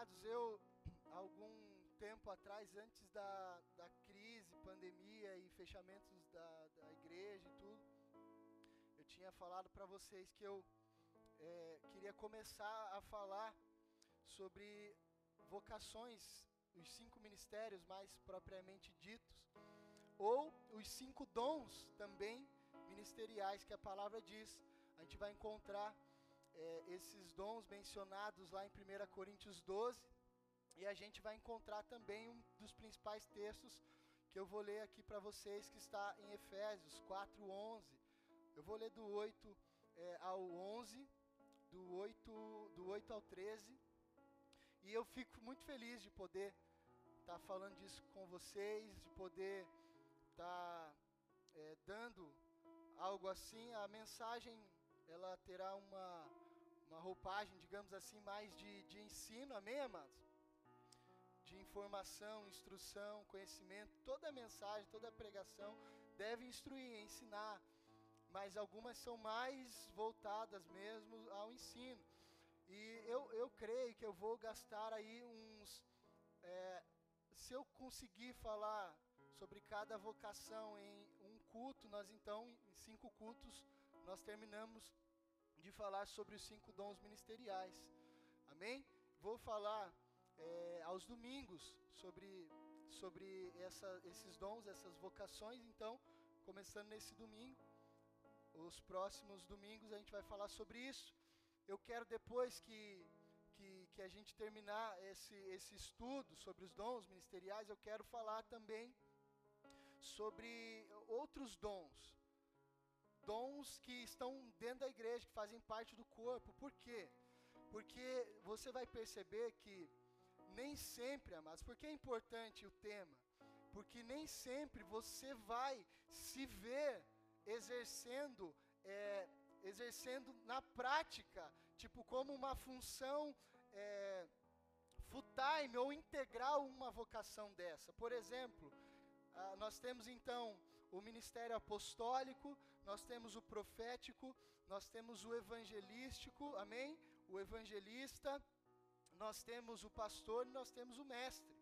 Amados, eu, algum tempo atrás, antes da, da crise, pandemia e fechamentos da, da igreja e tudo, eu tinha falado para vocês que eu é, queria começar a falar sobre vocações, os cinco ministérios mais propriamente ditos, ou os cinco dons também ministeriais que a palavra diz. A gente vai encontrar é, esses dons mencionados lá em 1 Coríntios 12, e a gente vai encontrar também um dos principais textos que eu vou ler aqui para vocês, que está em Efésios 4:11. Eu vou ler do 8 é, ao 11, do 8, do 8 ao 13. E eu fico muito feliz de poder estar tá falando disso com vocês, de poder estar tá, é, dando algo assim. A mensagem ela terá uma, uma roupagem, digamos assim, mais de, de ensino, amém, amados? De informação, instrução, conhecimento. Toda mensagem, toda pregação deve instruir, ensinar, mas algumas são mais voltadas mesmo ao ensino. E eu, eu creio que eu vou gastar aí uns. É, se eu conseguir falar sobre cada vocação em um culto, nós então, em cinco cultos, nós terminamos de falar sobre os cinco dons ministeriais. Amém? Vou falar é, aos domingos sobre, sobre essa, esses dons, essas vocações. Então, começando nesse domingo, os próximos domingos a gente vai falar sobre isso. Eu quero depois que, que, que a gente terminar esse, esse estudo sobre os dons ministeriais, eu quero falar também sobre outros dons dons que estão dentro da igreja, que fazem parte do corpo. Por quê? Porque você vai perceber que nem sempre, amados, porque é importante o tema? Porque nem sempre você vai se ver exercendo, é, exercendo na prática, tipo como uma função é, full time ou integral uma vocação dessa. Por exemplo, ah, nós temos então o ministério apostólico, nós temos o profético, nós temos o evangelístico, amém? O evangelista, nós temos o pastor e nós temos o mestre.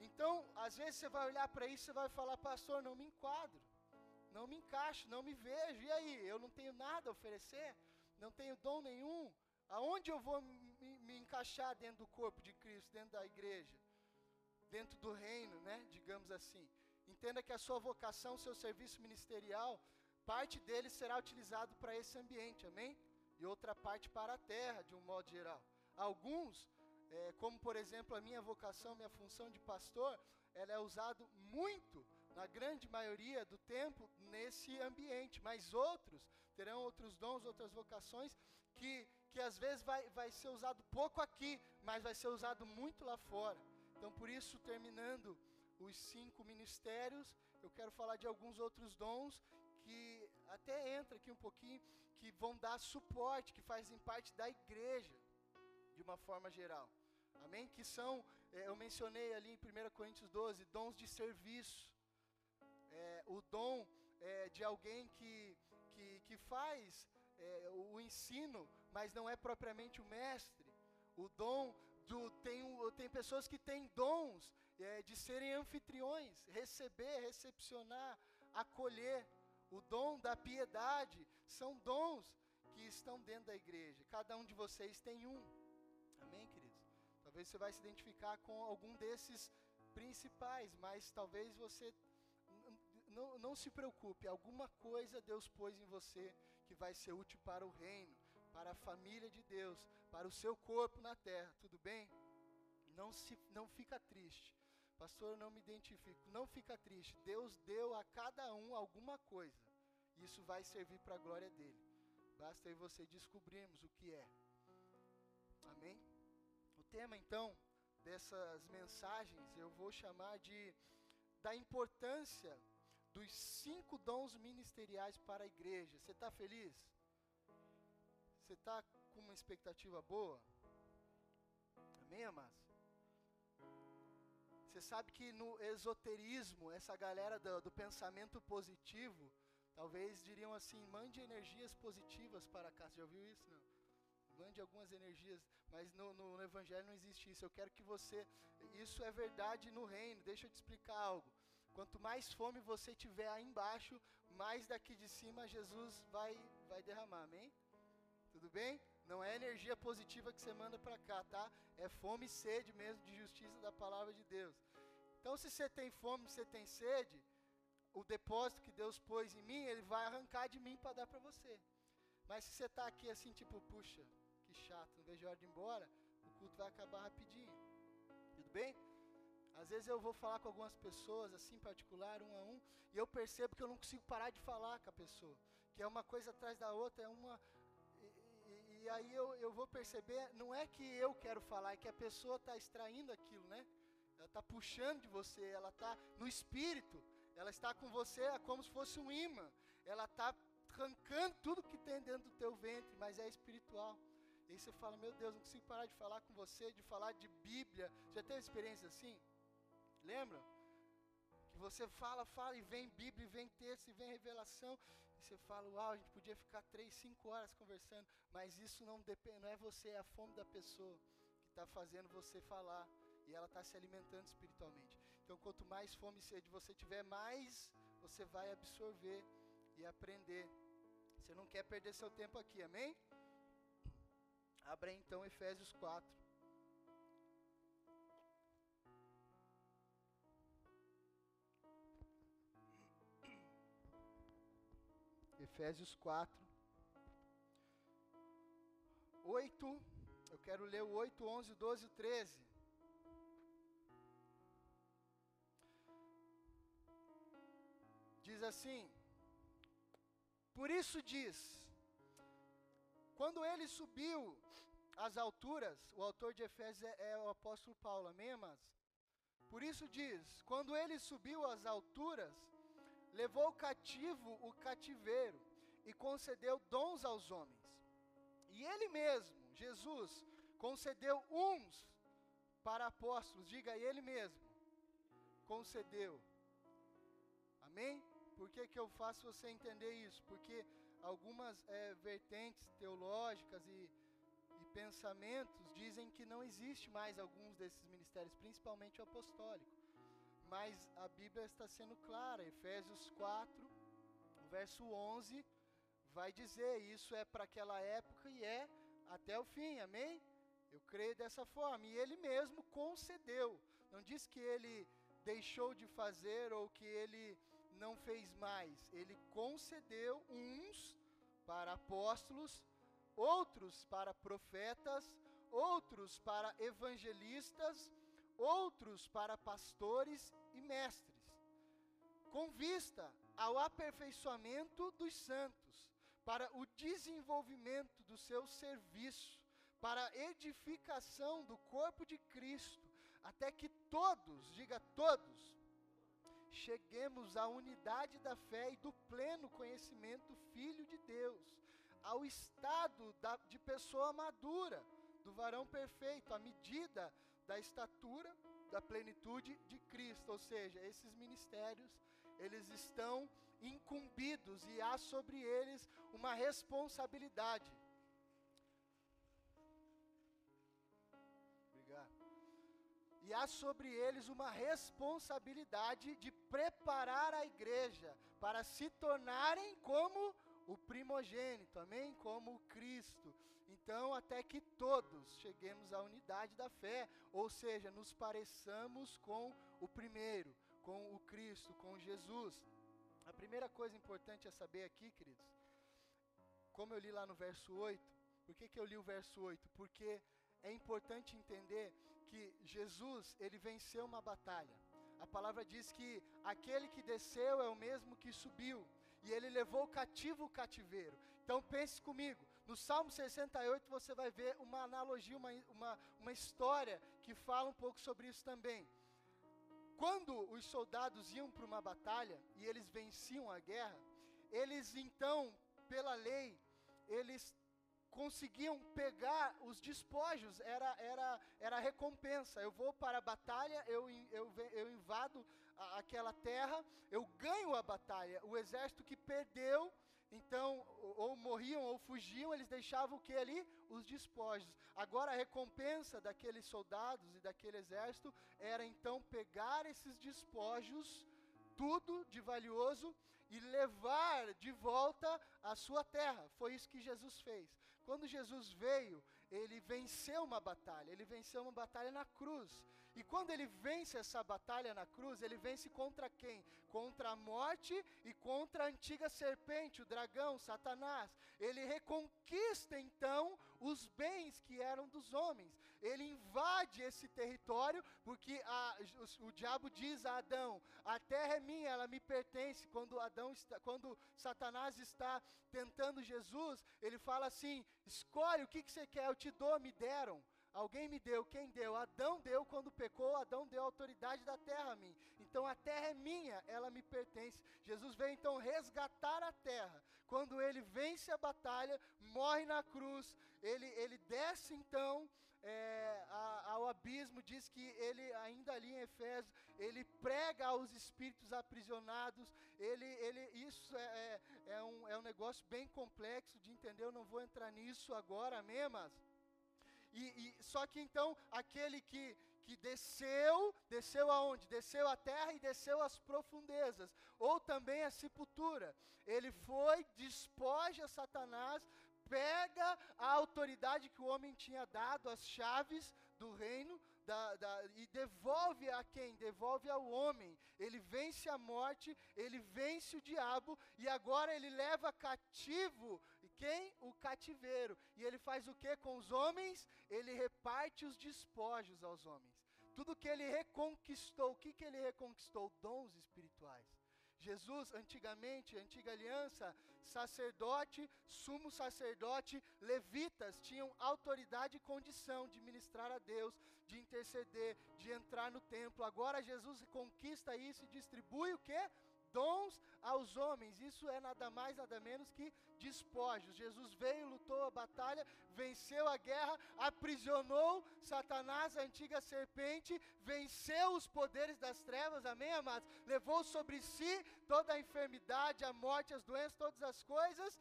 Então, às vezes você vai olhar para isso e vai falar, pastor, não me enquadro, não me encaixo, não me vejo. E aí, eu não tenho nada a oferecer, não tenho dom nenhum. Aonde eu vou me, me encaixar dentro do corpo de Cristo, dentro da igreja? dentro do reino, né? Digamos assim. Entenda que a sua vocação, seu serviço ministerial, parte dele será utilizado para esse ambiente, amém? E outra parte para a terra, de um modo geral. Alguns, é, como por exemplo a minha vocação, minha função de pastor, ela é usado muito, na grande maioria do tempo, nesse ambiente. Mas outros terão outros dons, outras vocações, que, que às vezes vai, vai ser usado pouco aqui, mas vai ser usado muito lá fora. Então, por isso, terminando os cinco ministérios, eu quero falar de alguns outros dons que até entra aqui um pouquinho, que vão dar suporte, que fazem parte da igreja, de uma forma geral. Amém? Que são, é, eu mencionei ali em 1 Coríntios 12, dons de serviço. É, o dom é, de alguém que, que, que faz é, o ensino, mas não é propriamente o mestre. O dom do, tem, tem pessoas que têm dons é, de serem anfitriões, receber, recepcionar, acolher. O dom da piedade são dons que estão dentro da igreja. Cada um de vocês tem um. Amém, queridos? Talvez você vai se identificar com algum desses principais, mas talvez você não, não se preocupe, alguma coisa Deus pôs em você que vai ser útil para o reino, para a família de Deus, para o seu corpo na terra, tudo bem? Não, se, não fica triste. Pastor, eu não me identifico. Não fica triste. Deus deu a cada um alguma coisa. Isso vai servir para a glória dele. Basta e você descobrirmos o que é. Amém? O tema então dessas mensagens eu vou chamar de da importância dos cinco dons ministeriais para a igreja. Você está feliz? Você está com uma expectativa boa? Amém, amados? Você sabe que no esoterismo, essa galera do, do, pensamento positivo, talvez diriam assim: mande energias positivas para cá. Você já ouviu isso? Não? mande algumas energias, mas no, no, no Evangelho não existe isso. Eu quero que você, isso é verdade no reino. Deixa eu te explicar algo. Quanto mais fome você tiver aí embaixo, mais daqui de cima Jesus vai, vai derramar, amém? Tudo bem? Não é energia positiva que você manda para cá, tá? É fome e sede mesmo de justiça da palavra de Deus. Então, se você tem fome, você tem sede, o depósito que Deus pôs em mim, Ele vai arrancar de mim para dar para você. Mas se você está aqui assim, tipo, puxa, que chato, não vejo a hora de ir embora, o culto vai acabar rapidinho. Tudo bem? Às vezes eu vou falar com algumas pessoas, assim, particular, um a um, e eu percebo que eu não consigo parar de falar com a pessoa. Que é uma coisa atrás da outra, é uma. E, e, aí eu, eu vou perceber, não é que eu quero falar, é que a pessoa está extraindo aquilo, né? Ela está puxando de você, ela está no espírito, ela está com você é como se fosse um imã. Ela está arrancando tudo que tem dentro do teu ventre, mas é espiritual. E aí você fala, meu Deus, não consigo parar de falar com você, de falar de Bíblia. Já teve experiência assim? Lembra? Que você fala, fala, e vem Bíblia, e vem texto, e vem revelação. E você fala, uau, a gente podia ficar três, cinco horas conversando. Mas isso não depende, não é você, é a fome da pessoa que está fazendo você falar. E ela está se alimentando espiritualmente. Então, quanto mais fome e sede você tiver, mais você vai absorver e aprender. Você não quer perder seu tempo aqui, amém? Abra então Efésios 4. Efésios 4. 8. Eu quero ler o 8, 11, 12 e 13. Assim: Por isso diz, quando ele subiu às alturas, o autor de Efésios é, é o apóstolo Paulo, amém, amados? Por isso diz: quando ele subiu às alturas, levou cativo o cativeiro e concedeu dons aos homens. E ele mesmo, Jesus, concedeu uns para apóstolos, diga ele mesmo, concedeu. Amém? Por que, que eu faço você entender isso? Porque algumas é, vertentes teológicas e, e pensamentos dizem que não existe mais alguns desses ministérios, principalmente o apostólico. Mas a Bíblia está sendo clara, Efésios 4, verso 11, vai dizer: isso é para aquela época e é até o fim, amém? Eu creio dessa forma. E ele mesmo concedeu. Não diz que ele deixou de fazer ou que ele não fez mais. Ele concedeu uns para apóstolos, outros para profetas, outros para evangelistas, outros para pastores e mestres, com vista ao aperfeiçoamento dos santos, para o desenvolvimento do seu serviço, para a edificação do corpo de Cristo, até que todos, diga todos, cheguemos à unidade da fé e do pleno conhecimento do Filho de Deus, ao estado da, de pessoa madura, do varão perfeito, à medida da estatura da plenitude de Cristo. Ou seja, esses ministérios, eles estão incumbidos e há sobre eles uma responsabilidade. E há sobre eles uma responsabilidade de preparar a igreja para se tornarem como o primogênito, amém? Como o Cristo. Então, até que todos cheguemos à unidade da fé, ou seja, nos pareçamos com o primeiro, com o Cristo, com Jesus. A primeira coisa importante a saber aqui, queridos, como eu li lá no verso 8, por que, que eu li o verso 8? Porque é importante entender que Jesus, ele venceu uma batalha. A palavra diz que aquele que desceu é o mesmo que subiu, e ele levou cativo o cativeiro. Então pense comigo, no Salmo 68 você vai ver uma analogia, uma, uma, uma história que fala um pouco sobre isso também. Quando os soldados iam para uma batalha e eles venciam a guerra, eles então, pela lei, eles conseguiam pegar os despojos, era, era, era recompensa. Eu vou para a batalha, eu, eu, eu invado a, aquela terra, eu ganho a batalha. O exército que perdeu, então, ou, ou morriam ou fugiam, eles deixavam o que ali? Os despojos. Agora a recompensa daqueles soldados e daquele exército era então pegar esses despojos, tudo de valioso, e levar de volta à sua terra. Foi isso que Jesus fez. Quando Jesus veio, ele venceu uma batalha, ele venceu uma batalha na cruz. E quando ele vence essa batalha na cruz, ele vence contra quem? Contra a morte e contra a antiga serpente, o dragão, Satanás. Ele reconquista então os bens que eram dos homens. Ele invade esse território, porque a, o, o, diabo diz a Adão: A terra é minha, ela me pertence. Quando, Adão está, quando Satanás está tentando Jesus, ele fala assim: Escolhe o que, que você quer, eu te dou, me deram. Alguém me deu, quem deu? Adão deu quando pecou, Adão deu autoridade da terra a mim. Então a terra é minha, ela me pertence. Jesus veio então resgatar a terra. Quando ele vence a batalha, morre na cruz, ele, ele desce então é, ao abismo, diz que ele, ainda ali em Efésios, ele prega aos espíritos aprisionados. Ele, ele, isso é, é, é, um, é um negócio bem complexo de entender, eu não vou entrar nisso agora, amém, e, e, só que então aquele que, que desceu, desceu aonde? Desceu à terra e desceu às profundezas, ou também à sepultura. Ele foi, despoja Satanás, pega a autoridade que o homem tinha dado, as chaves do reino, da, da, e devolve a quem? Devolve ao homem. Ele vence a morte, ele vence o diabo, e agora ele leva cativo quem? O cativeiro. E ele faz o que com os homens? Ele reparte os despojos aos homens. Tudo que ele reconquistou, o que, que ele reconquistou? Dons espirituais. Jesus, antigamente, antiga aliança, sacerdote, sumo sacerdote, levitas tinham autoridade e condição de ministrar a Deus, de interceder, de entrar no templo. Agora Jesus conquista isso e distribui o que? Dons aos homens. Isso é nada mais, nada menos que despojos. Jesus veio, lutou a batalha, venceu a guerra, aprisionou Satanás, a antiga serpente, venceu os poderes das trevas, amém, amados? Levou sobre si toda a enfermidade, a morte, as doenças, todas as coisas.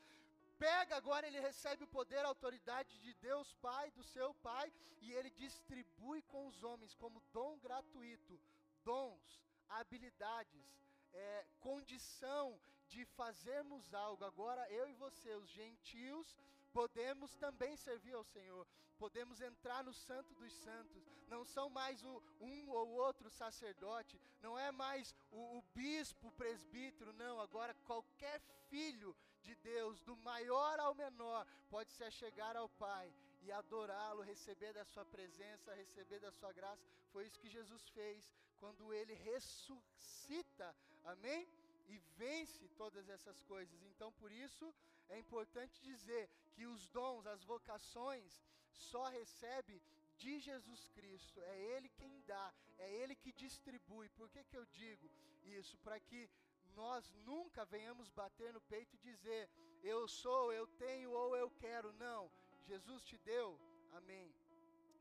Pega agora, ele recebe o poder, a autoridade de Deus Pai, do seu Pai, e ele distribui com os homens como dom gratuito dons, habilidades, é, condição de fazermos algo. Agora, eu e você, os gentios, podemos também servir ao Senhor, podemos entrar no Santo dos Santos. Não são mais o, um ou outro sacerdote, não é mais o, o bispo, o presbítero, não. Agora, qualquer filho de Deus, do maior ao menor, pode se achegar ao Pai e adorá-lo, receber da sua presença, receber da sua graça. Foi isso que Jesus fez quando ele ressuscita Amém? E vence todas essas coisas. Então, por isso, é importante dizer que os dons, as vocações, só recebe de Jesus Cristo. É Ele quem dá, é Ele que distribui. Por que, que eu digo isso? Para que nós nunca venhamos bater no peito e dizer, eu sou, eu tenho ou eu quero. Não. Jesus te deu, amém.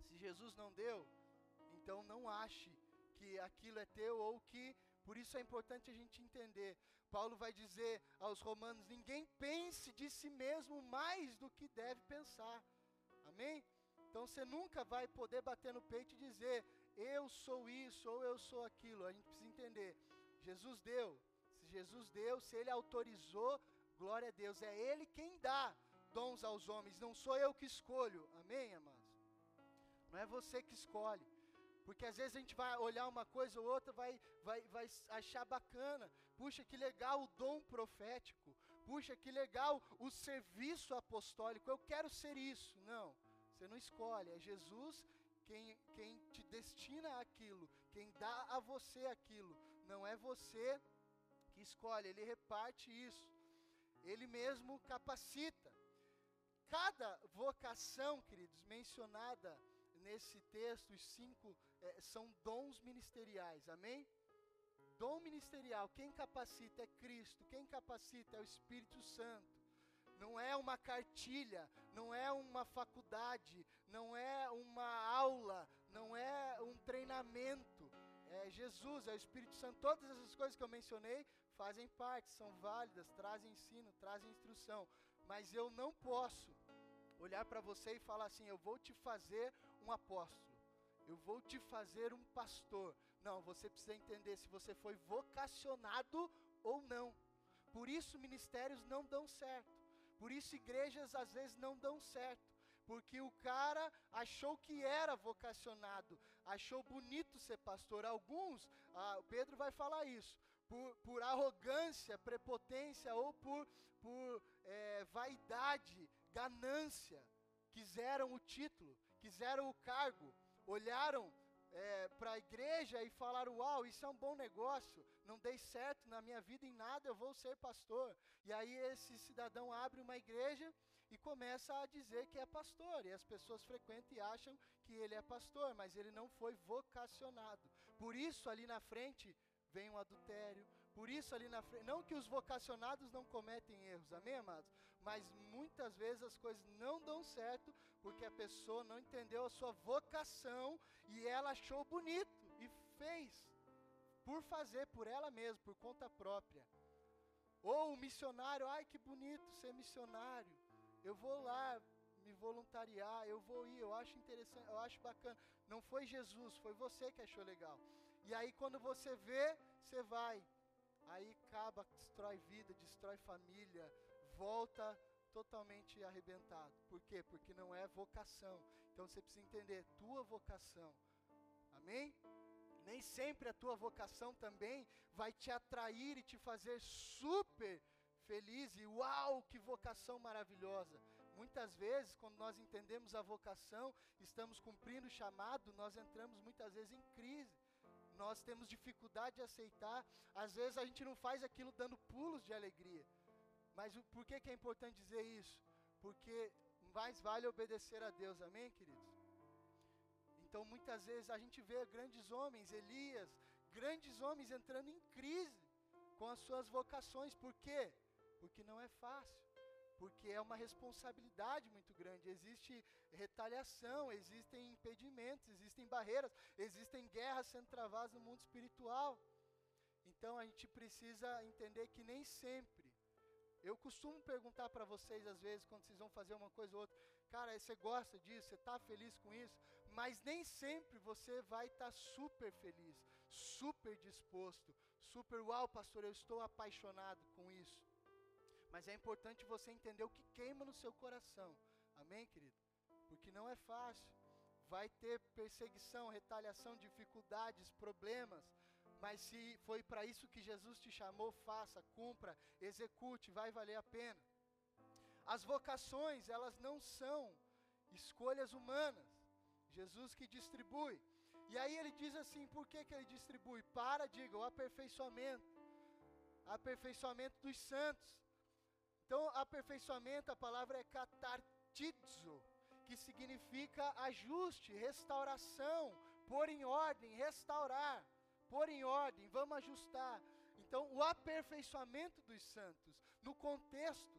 Se Jesus não deu, então não ache que aquilo é teu ou que por isso é importante a gente entender. Paulo vai dizer aos romanos: ninguém pense de si mesmo mais do que deve pensar. Amém? Então você nunca vai poder bater no peito e dizer: eu sou isso ou eu sou aquilo. A gente precisa entender. Jesus deu. Se Jesus deu, se ele autorizou, glória a Deus. É ele quem dá dons aos homens. Não sou eu que escolho. Amém, amados? Não é você que escolhe. Porque às vezes a gente vai olhar uma coisa ou outra, vai, vai, vai achar bacana. Puxa, que legal o dom profético. Puxa, que legal o serviço apostólico. Eu quero ser isso. Não, você não escolhe. É Jesus quem, quem te destina aquilo, quem dá a você aquilo. Não é você que escolhe, ele reparte isso. Ele mesmo capacita. Cada vocação, queridos, mencionada nesse texto, os cinco é, são dons ministeriais, amém? Dom ministerial, quem capacita é Cristo, quem capacita é o Espírito Santo. Não é uma cartilha, não é uma faculdade, não é uma aula, não é um treinamento. É Jesus, é o Espírito Santo. Todas essas coisas que eu mencionei fazem parte, são válidas, trazem ensino, trazem instrução, mas eu não posso olhar para você e falar assim: eu vou te fazer um apóstolo, eu vou te fazer um pastor. Não, você precisa entender se você foi vocacionado ou não. Por isso ministérios não dão certo. Por isso igrejas às vezes não dão certo. Porque o cara achou que era vocacionado, achou bonito ser pastor. Alguns, ah, Pedro vai falar isso, por, por arrogância, prepotência ou por, por é, vaidade, ganância, quiseram o título, quiseram o cargo, olharam é, para a igreja e falaram: Uau, isso é um bom negócio, não dei certo na minha vida em nada, eu vou ser pastor. E aí esse cidadão abre uma igreja e começa a dizer que é pastor, e as pessoas frequentam e acham que ele é pastor, mas ele não foi vocacionado. Por isso, ali na frente, vem um adultério. Por isso, ali na frente, não que os vocacionados não cometem erros, amém, amados? Mas muitas vezes as coisas não dão certo porque a pessoa não entendeu a sua vocação e ela achou bonito e fez por fazer por ela mesma, por conta própria. Ou o missionário, ai que bonito ser missionário. Eu vou lá me voluntariar, eu vou ir, eu acho interessante, eu acho bacana. Não foi Jesus, foi você que achou legal. E aí quando você vê, você vai. Aí acaba, destrói vida, destrói família, volta totalmente arrebentado. Por quê? Porque não é vocação. Então você precisa entender tua vocação. Amém? Nem sempre a tua vocação também vai te atrair e te fazer super feliz e uau, que vocação maravilhosa. Muitas vezes, quando nós entendemos a vocação, estamos cumprindo o chamado, nós entramos muitas vezes em crise nós temos dificuldade de aceitar. Às vezes a gente não faz aquilo dando pulos de alegria. Mas por que, que é importante dizer isso? Porque mais vale obedecer a Deus, amém, queridos? Então muitas vezes a gente vê grandes homens, Elias, grandes homens entrando em crise com as suas vocações. Por quê? Porque não é fácil porque é uma responsabilidade muito grande. Existe retaliação, existem impedimentos, existem barreiras, existem guerras sendo travadas no mundo espiritual. Então a gente precisa entender que nem sempre. Eu costumo perguntar para vocês às vezes quando vocês vão fazer uma coisa ou outra, cara, você gosta disso, você está feliz com isso, mas nem sempre você vai estar tá super feliz, super disposto, super, uau, pastor, eu estou apaixonado com isso. Mas é importante você entender o que queima no seu coração. Amém, querido? Porque não é fácil. Vai ter perseguição, retaliação, dificuldades, problemas. Mas se foi para isso que Jesus te chamou, faça, cumpra, execute, vai valer a pena. As vocações, elas não são escolhas humanas. Jesus que distribui. E aí ele diz assim: por que, que ele distribui? Para, diga, o aperfeiçoamento. Aperfeiçoamento dos santos. Então, aperfeiçoamento, a palavra é catartizo, que significa ajuste, restauração, pôr em ordem, restaurar, pôr em ordem, vamos ajustar. Então, o aperfeiçoamento dos santos, no contexto,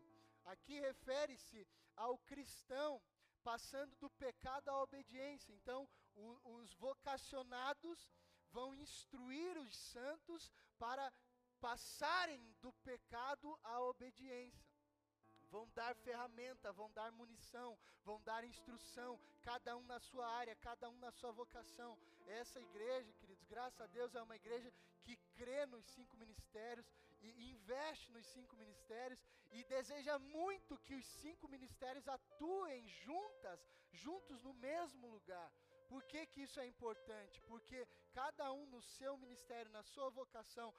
aqui refere-se ao cristão passando do pecado à obediência. Então, o, os vocacionados vão instruir os santos para passarem do pecado à obediência vão dar ferramenta, vão dar munição, vão dar instrução, cada um na sua área, cada um na sua vocação. Essa igreja, queridos, graças a Deus, é uma igreja que crê nos cinco ministérios e investe nos cinco ministérios e deseja muito que os cinco ministérios atuem juntas, juntos no mesmo lugar. Por que, que isso é importante? Porque cada um no seu ministério, na sua vocação,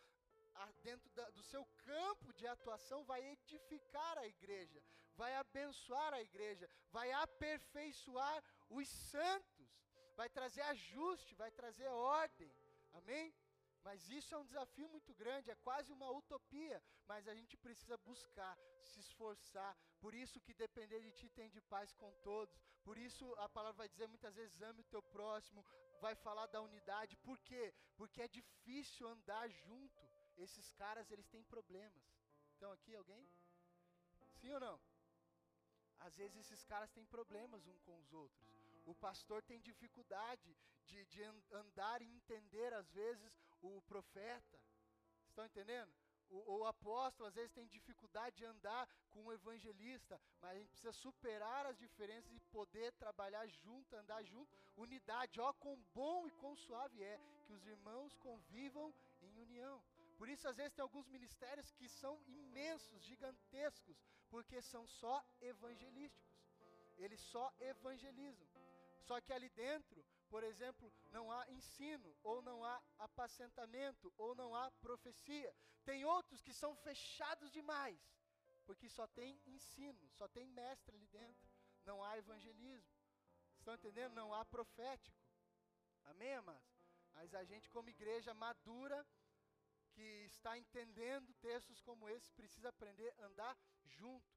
dentro da, do seu campo de atuação, vai edificar a igreja, vai abençoar a igreja, vai aperfeiçoar os santos, vai trazer ajuste, vai trazer ordem. Amém? Mas isso é um desafio muito grande, é quase uma utopia, mas a gente precisa buscar, se esforçar. Por isso que depender de ti tem de paz com todos. Por isso a palavra vai dizer muitas vezes ame o teu próximo, vai falar da unidade. Por quê? Porque é difícil andar junto esses caras eles têm problemas. Então aqui alguém? Sim ou não? Às vezes esses caras têm problemas um com os outros. O pastor tem dificuldade de, de andar e entender, às vezes, o profeta. Estão entendendo? O, o, apóstolo às vezes tem dificuldade de andar com o evangelista, mas a gente precisa superar as diferenças e poder trabalhar junto, andar junto, unidade. Ó, quão bom e quão suave é que os irmãos convivam em união. Por isso, às vezes, tem alguns ministérios que são imensos, gigantescos, porque são só evangelísticos. Eles só evangelizam. Só que ali dentro, por exemplo, não há ensino, ou não há apacentamento, ou não há profecia. Tem outros que são fechados demais, porque só tem ensino, só tem mestre ali dentro. Não há evangelismo. Estão entendendo? Não há profético. Amém, amados? Mas a gente, como igreja madura, que está entendendo textos como esse, precisa aprender a andar junto.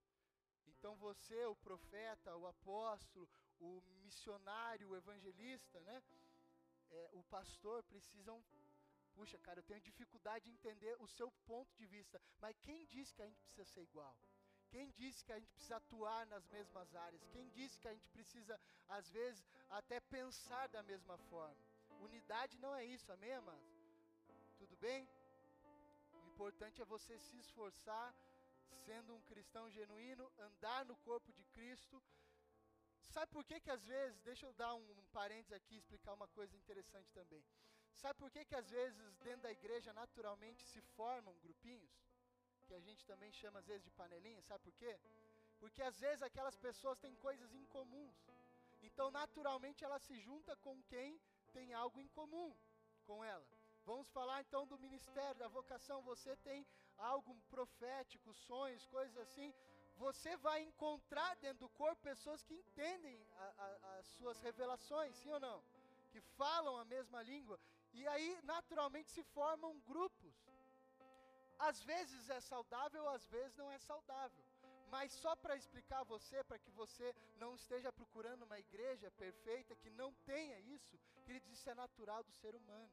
Então você, o profeta, o apóstolo, o missionário, o evangelista, né? É, o pastor precisam. Puxa, cara, eu tenho dificuldade de entender o seu ponto de vista. Mas quem disse que a gente precisa ser igual? Quem disse que a gente precisa atuar nas mesmas áreas? Quem disse que a gente precisa, às vezes, até pensar da mesma forma? Unidade não é isso, amém, amados? Tudo bem? O importante é você se esforçar, sendo um cristão genuíno, andar no corpo de Cristo Sabe por que que às vezes, deixa eu dar um, parênteses aqui e explicar uma coisa interessante também. Sabe por que que às vezes dentro da igreja naturalmente se formam grupinhos? Que a gente também chama às vezes de panelinha, sabe por quê? Porque às vezes aquelas pessoas têm coisas em comuns. Então naturalmente ela se junta com quem tem algo em comum com ela. Vamos falar então do ministério, da vocação. Você tem algo profético, sonhos, coisas assim você vai encontrar dentro do corpo pessoas que entendem a, a, as suas revelações, sim ou não? Que falam a mesma língua. E aí, naturalmente, se formam grupos. Às vezes é saudável, às vezes não é saudável. Mas só para explicar a você, para que você não esteja procurando uma igreja perfeita que não tenha isso, queridos, isso é natural do ser humano.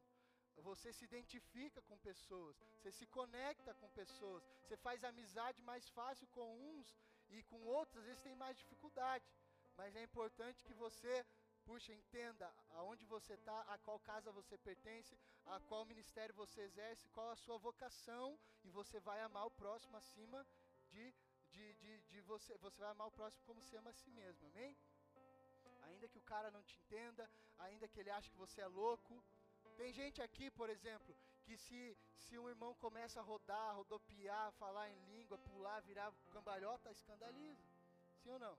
Você se identifica com pessoas, você se conecta com pessoas, você faz amizade mais fácil com uns e com outros, às vezes tem mais dificuldade. Mas é importante que você, puxa, entenda aonde você está, a qual casa você pertence, a qual ministério você exerce, qual a sua vocação, e você vai amar o próximo acima de, de, de, de você. Você vai amar o próximo como se ama a si mesmo, amém? Ainda que o cara não te entenda, ainda que ele ache que você é louco, tem gente aqui, por exemplo, que se, se um irmão começa a rodar, rodopiar, falar em língua, pular, virar cambalhota, escandaliza. Sim ou não?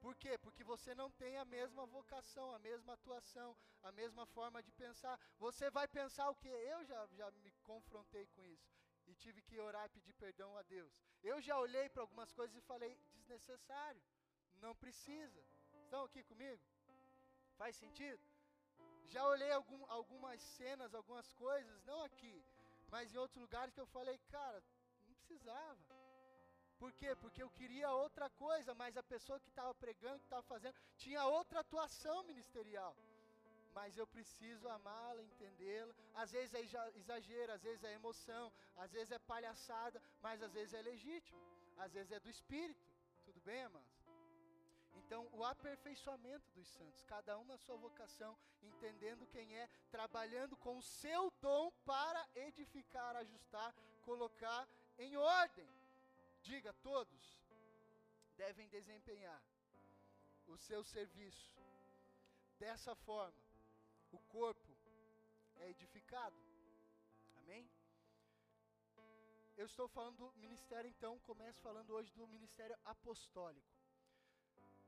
Por quê? Porque você não tem a mesma vocação, a mesma atuação, a mesma forma de pensar. Você vai pensar o que? Eu já, já me confrontei com isso e tive que orar e pedir perdão a Deus. Eu já olhei para algumas coisas e falei: desnecessário, não precisa. Estão aqui comigo? Faz sentido? Já olhei algum, algumas cenas, algumas coisas, não aqui, mas em outros lugares que eu falei, cara, não precisava. Por quê? Porque eu queria outra coisa, mas a pessoa que estava pregando, que estava fazendo, tinha outra atuação ministerial. Mas eu preciso amá-la, entendê-la. Às vezes é exagero, às vezes é emoção, às vezes é palhaçada, mas às vezes é legítimo, às vezes é do espírito. Tudo bem, amados? Então, o aperfeiçoamento dos santos, cada um na sua vocação, entendendo quem é, trabalhando com o seu dom para edificar, ajustar, colocar em ordem. Diga, todos devem desempenhar o seu serviço. Dessa forma, o corpo é edificado. Amém? Eu estou falando do ministério, então, começo falando hoje do ministério apostólico.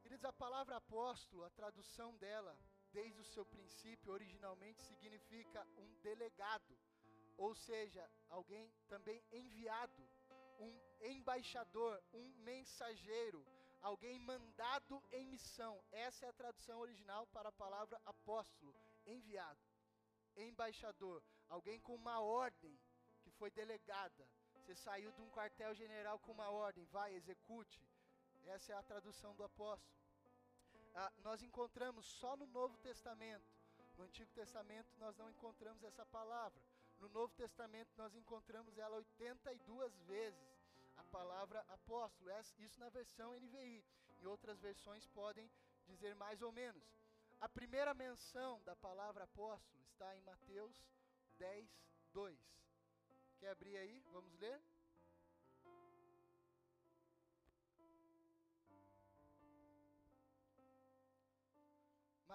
Queridos, a palavra apóstolo, a tradução dela, desde o seu princípio, originalmente significa um delegado, ou seja, alguém também enviado, um embaixador, um mensageiro, alguém mandado em missão. Essa é a tradução original para a palavra apóstolo, enviado, embaixador, alguém com uma ordem que foi delegada. Você saiu de um quartel-general com uma ordem, vai, execute. Essa é a tradução do apóstolo ah, nós encontramos só no Novo Testamento. No Antigo Testamento nós não encontramos essa palavra. No Novo Testamento nós encontramos ela 82 vezes, a palavra apóstolo. Isso na versão NVI. Em outras versões podem dizer mais ou menos. A primeira menção da palavra apóstolo está em Mateus 10, 2. Quer abrir aí? Vamos ler?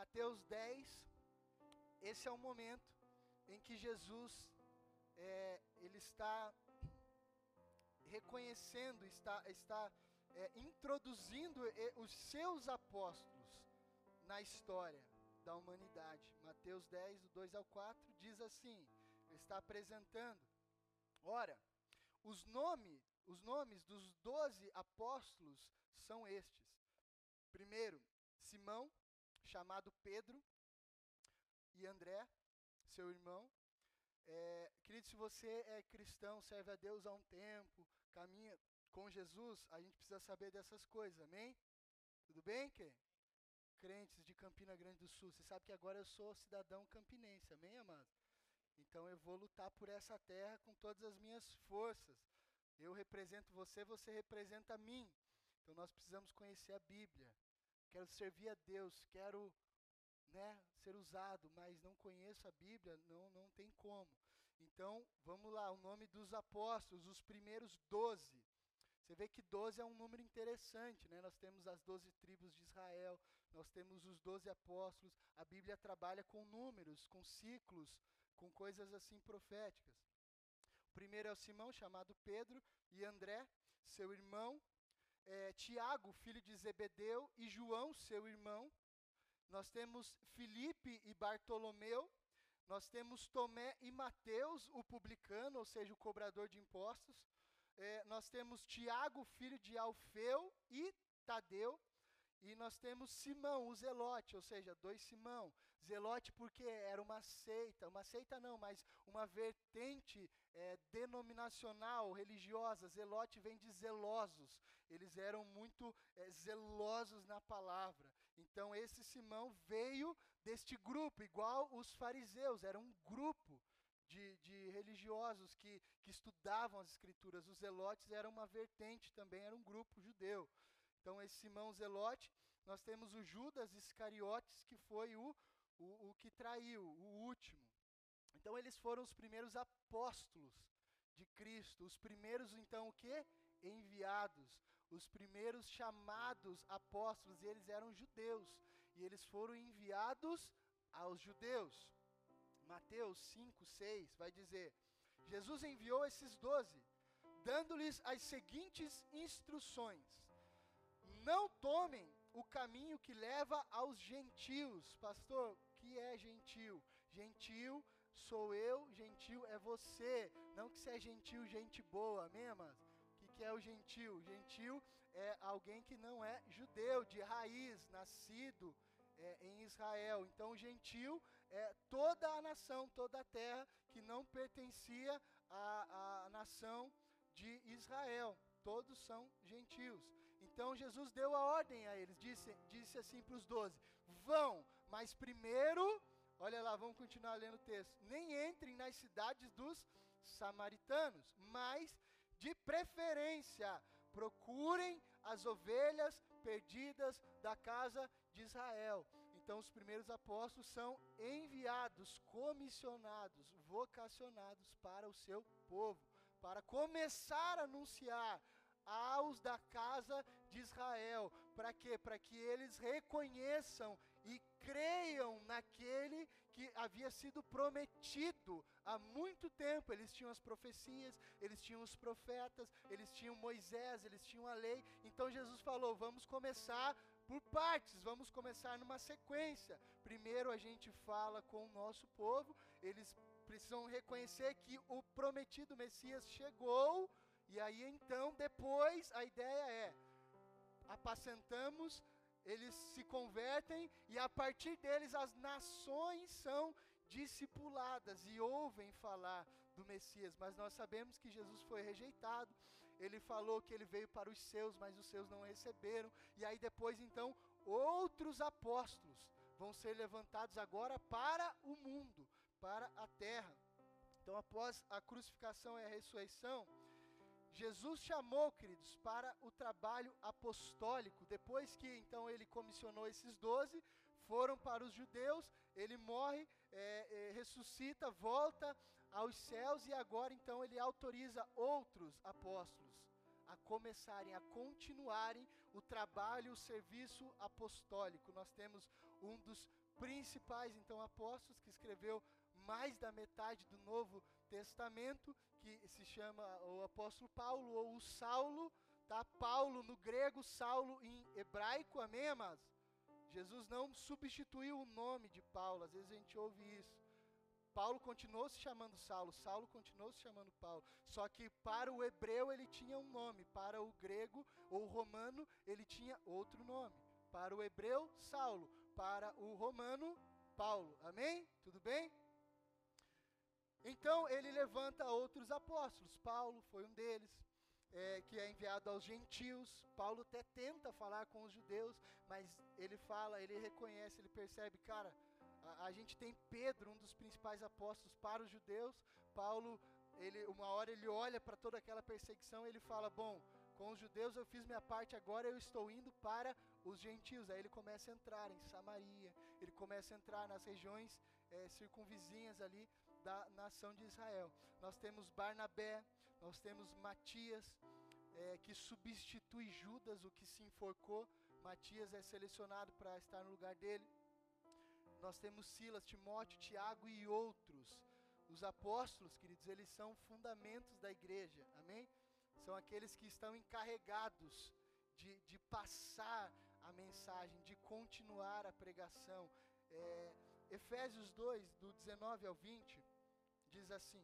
Mateus 10, esse é o momento em que Jesus é, ele está reconhecendo, está, está é, introduzindo os seus apóstolos na história da humanidade. Mateus 10, do 2 ao 4, diz assim: está apresentando. Ora, os nomes, os nomes dos doze apóstolos são estes. Primeiro, Simão, chamado Pedro, e André, seu irmão. É, querido, se você é cristão, serve a Deus há um tempo, caminha com Jesus, a gente precisa saber dessas coisas, amém? Tudo bem, que? Crentes de Campina Grande do Sul, você sabe que agora eu sou cidadão campinense, amém, amado? Então eu vou lutar por essa terra com todas as minhas forças. Eu represento você, você representa a mim. Então nós precisamos conhecer a Bíblia. Quero servir a Deus, quero né, ser usado, mas não conheço a Bíblia, não, não tem como. Então, vamos lá, o nome dos apóstolos, os primeiros doze. Você vê que doze é um número interessante, né? Nós temos as doze tribos de Israel, nós temos os doze apóstolos. A Bíblia trabalha com números, com ciclos, com coisas assim proféticas. O primeiro é o Simão, chamado Pedro, e André, seu irmão. É, Tiago, filho de Zebedeu, e João, seu irmão. Nós temos Filipe e Bartolomeu. Nós temos Tomé e Mateus, o publicano, ou seja, o cobrador de impostos. É, nós temos Tiago, filho de Alfeu, e Tadeu. E nós temos Simão, o Zelote, ou seja, dois Simão. Zelote porque era uma seita, uma seita não, mas uma vertente é, denominacional, religiosa. Zelote vem de zelosos. Eles eram muito é, zelosos na palavra. Então esse Simão veio deste grupo, igual os fariseus, era um grupo de, de religiosos que, que estudavam as escrituras. Os zelotes eram uma vertente também, era um grupo judeu. Então esse Simão Zelote, nós temos o Judas Iscariotes, que foi o, o, o que traiu, o último. Então eles foram os primeiros apóstolos de Cristo, os primeiros então o que? Enviados os primeiros chamados apóstolos, eles eram judeus, e eles foram enviados aos judeus. Mateus 5, 6 vai dizer: Jesus enviou esses doze, dando-lhes as seguintes instruções: Não tomem o caminho que leva aos gentios. Pastor, é gentil? Gentil sou eu, gentil é você. Não que você é gentil, gente boa, amém, amados? que é o gentil? Gentil é alguém que não é judeu, de raiz, nascido é, em Israel. Então, gentil é toda a nação, toda a terra que não pertencia à, à nação de Israel. Todos são gentios. Então, Jesus deu a ordem a eles, disse, disse assim para os doze: Vão, mas primeiro, olha lá, vamos continuar lendo o texto. Nem entrem nas cidades dos samaritanos, mas de preferência, procurem as ovelhas perdidas da casa de Israel. Então, os primeiros apóstolos são enviados, comissionados, vocacionados para o seu povo, para começar a anunciar aos da casa de Israel. Para quê? Para que eles reconheçam e creiam naquele que havia sido prometido há muito tempo. Eles tinham as profecias, eles tinham os profetas, eles tinham Moisés, eles tinham a lei. Então Jesus falou: vamos começar por partes, vamos começar numa sequência. Primeiro a gente fala com o nosso povo, eles precisam reconhecer que o prometido Messias chegou, e aí então, depois, a ideia é: apacentamos eles se convertem e a partir deles as nações são discipuladas e ouvem falar do Messias. Mas nós sabemos que Jesus foi rejeitado. Ele falou que ele veio para os seus, mas os seus não receberam. E aí depois então outros apóstolos vão ser levantados agora para o mundo, para a terra. Então após a crucificação e a ressurreição, Jesus chamou, queridos, para o trabalho apostólico. Depois que então ele comissionou esses doze, foram para os judeus, ele morre, é, é, ressuscita, volta aos céus e agora então ele autoriza outros apóstolos a começarem, a continuarem o trabalho, o serviço apostólico. Nós temos um dos principais então apóstolos que escreveu mais da metade do Novo Testamento, que se chama o apóstolo Paulo ou o Saulo, tá? Paulo no grego, Saulo em hebraico, amém, amados? Jesus não substituiu o nome de Paulo, às vezes a gente ouve isso. Paulo continuou se chamando Saulo, Saulo continuou se chamando Paulo. Só que para o hebreu ele tinha um nome, para o grego ou romano ele tinha outro nome. Para o hebreu, Saulo, para o romano, Paulo. Amém? Tudo bem? Então ele levanta outros apóstolos. Paulo foi um deles, é, que é enviado aos gentios. Paulo até tenta falar com os judeus, mas ele fala, ele reconhece, ele percebe, cara, a, a, gente tem Pedro, um dos principais apóstolos para os judeus. Paulo, ele, uma hora ele olha para toda aquela perseguição, ele fala: Bom, com os judeus eu fiz minha parte, agora eu estou indo para os gentios. Aí ele começa a entrar em Samaria, ele começa a entrar nas regiões é, circunvizinhas ali da nação de Israel. Nós temos Barnabé, nós temos Matias, é, que substitui Judas, o que se enforcou. Matias é selecionado para estar no lugar dele nós temos Silas, Timóteo, Tiago e outros. Os apóstolos, queridos, eles são fundamentos da igreja, amém? São aqueles que estão encarregados de, de passar a mensagem, de continuar a pregação. É, Efésios 2, do 19 ao 20, diz assim: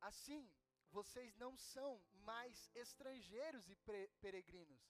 Assim, vocês não são mais estrangeiros e peregrinos.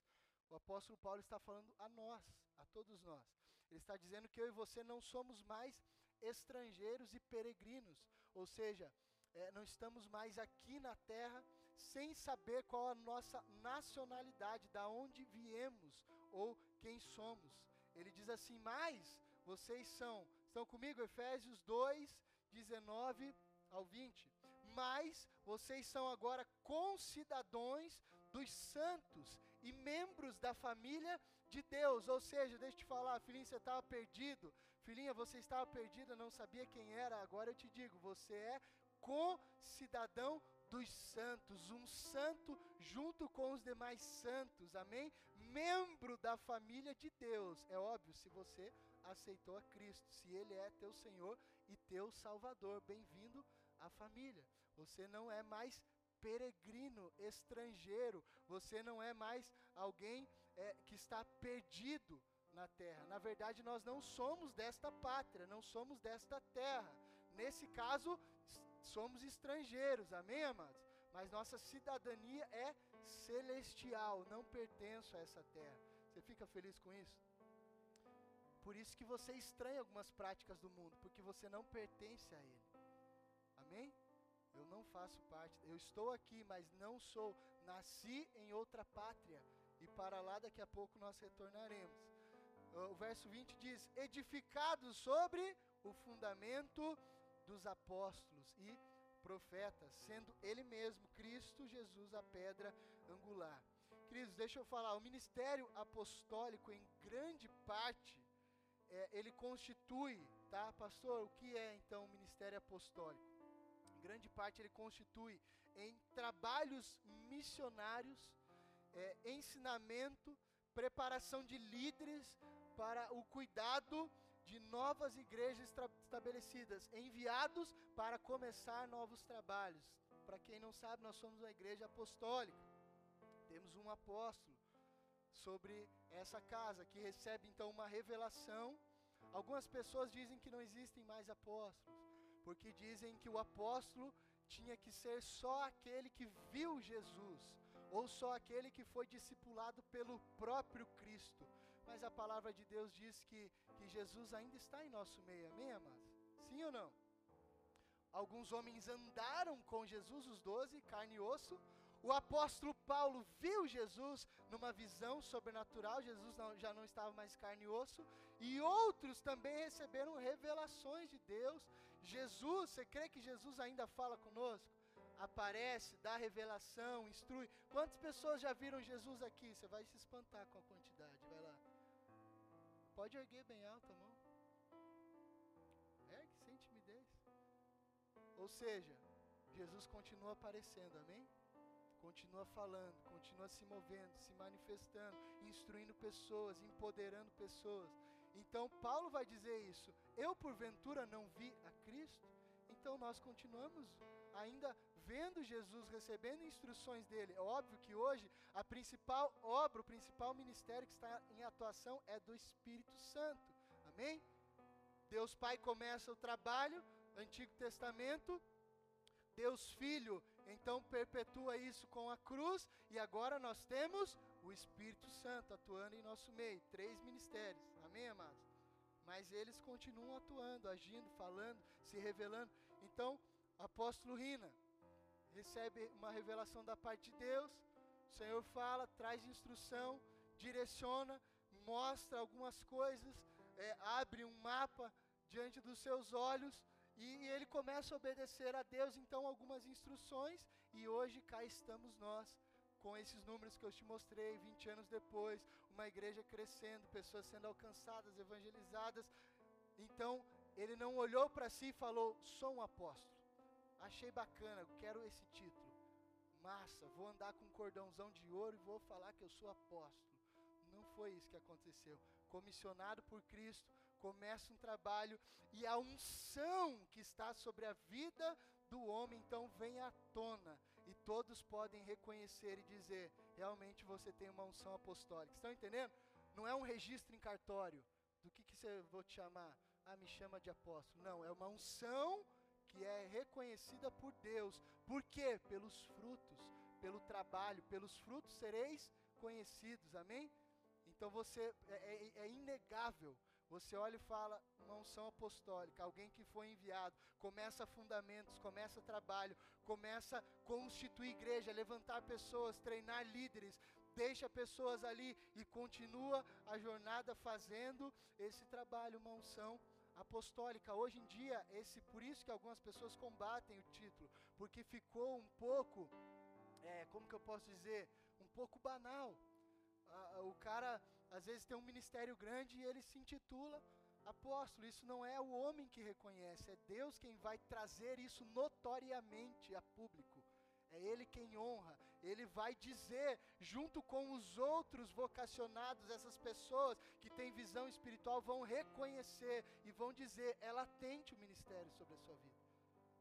O apóstolo Paulo está falando a nós, a todos nós. Ele está dizendo que eu e você não somos mais estrangeiros e peregrinos, ou seja, é, não estamos mais aqui na terra sem saber qual a nossa nacionalidade, da onde viemos ou quem somos. Ele diz assim: Mas vocês são, estão comigo? Efésios 2, 19 ao 20. Mas vocês são agora concidadãos dos santos e membros da família de Deus. Ou seja, deixa eu te falar, filhinha, você estava perdido. Filhinha, você estava perdida, não sabia quem era. Agora eu te digo, você é co-cidadão dos santos, um santo junto com os demais santos, amém? Membro da família de Deus. É óbvio, se você aceitou a Cristo, se Ele é teu Senhor e teu Salvador. Bem-vindo à família. Você não é mais peregrino, estrangeiro, você não é mais alguém é, que está perdido na terra. Na verdade, nós não somos desta pátria, não somos desta terra. Nesse caso, somos estrangeiros, amém, amados? Mas nossa cidadania é celestial, não pertenço a essa terra. Você fica feliz com isso? Por isso que você estranha algumas práticas do mundo, porque você não pertence a ele. Amém? Eu não faço parte, eu estou aqui, mas não sou. Nasci em outra pátria e para lá daqui a pouco nós retornaremos. O verso 20 diz: edificados sobre o fundamento dos apóstolos e profetas, sendo Ele mesmo, Cristo Jesus, a pedra angular. Queridos, deixa eu falar, o ministério apostólico, em grande parte, é, ele constitui, tá, pastor? O que é então o ministério apostólico? Em grande parte, ele constitui em trabalhos missionários é, ensinamento, preparação de líderes para o cuidado de novas igrejas estabelecidas, enviados para começar novos trabalhos. Para quem não sabe, nós somos uma igreja apostólica. Temos um apóstolo sobre essa casa que recebe então uma revelação. Algumas pessoas dizem que não existem mais apóstolos, porque dizem que o apóstolo tinha que ser só aquele que viu Jesus ou só aquele que foi discipulado pelo próprio Cristo. Mas a palavra de Deus diz que, que Jesus ainda está em nosso meio, amém, amados? Sim ou não? Alguns homens andaram com Jesus, os doze, carne e osso. O apóstolo Paulo viu Jesus numa visão sobrenatural, Jesus não, já não estava mais carne e osso. E outros também receberam revelações de Deus. Jesus, você crê que Jesus ainda fala conosco? aparece, dá revelação, instrui. Quantas pessoas já viram Jesus aqui? Você vai se espantar com a quantidade. Vai lá. Pode erguer bem alto a mão. Ergue, sem timidez. Ou seja, Jesus continua aparecendo, amém? Continua falando, continua se movendo, se manifestando, instruindo pessoas, empoderando pessoas. Então Paulo vai dizer isso. Eu porventura não vi a Cristo? Então nós continuamos ainda vendo Jesus, recebendo instruções dele. É óbvio que hoje a principal obra, o principal ministério que está em atuação é do Espírito Santo. Amém? Deus Pai começa o trabalho, Antigo Testamento, Deus Filho então perpetua isso com a cruz e agora nós temos o Espírito Santo atuando em nosso meio. Três ministérios, amém, amados? Mas eles continuam atuando, agindo, falando, se revelando. Então, apóstolo Rina recebe uma revelação da parte de Deus, o Senhor fala, traz instrução, direciona, mostra algumas coisas, é, abre um mapa diante dos seus olhos e ele começa a obedecer a Deus, então, algumas instruções, e hoje cá estamos nós, com esses números que eu te mostrei, 20 anos depois, uma igreja crescendo, pessoas sendo alcançadas, evangelizadas. Então, ele não olhou para si e falou: sou um apóstolo. Achei bacana, quero esse título. Massa, vou andar com um cordãozão de ouro e vou falar que eu sou apóstolo. Não foi isso que aconteceu. Comissionado por Cristo, começa um trabalho e a unção que está sobre a vida do homem então vem à tona e todos podem reconhecer e dizer: realmente você tem uma unção apostólica. Estão entendendo? Não é um registro em cartório. Do que, que você vou te chamar? Ah, me chama de apóstolo. Não, é uma unção que é reconhecida por Deus. Por quê? Pelos frutos, pelo trabalho, pelos frutos sereis conhecidos. Amém? Então você é, é, é inegável você olha e fala, uma unção apostólica, alguém que foi enviado, começa fundamentos, começa trabalho, começa constituir igreja, levantar pessoas, treinar líderes, deixa pessoas ali e continua a jornada fazendo esse trabalho, uma unção apostólica. Hoje em dia, esse por isso que algumas pessoas combatem o título, porque ficou um pouco, é, como que eu posso dizer, um pouco banal. Ah, o cara às vezes tem um ministério grande e ele se intitula apóstolo. Isso não é o homem que reconhece, é Deus quem vai trazer isso notoriamente a público. É Ele quem honra, Ele vai dizer, junto com os outros vocacionados, essas pessoas que têm visão espiritual vão reconhecer e vão dizer: é latente o ministério sobre a sua vida,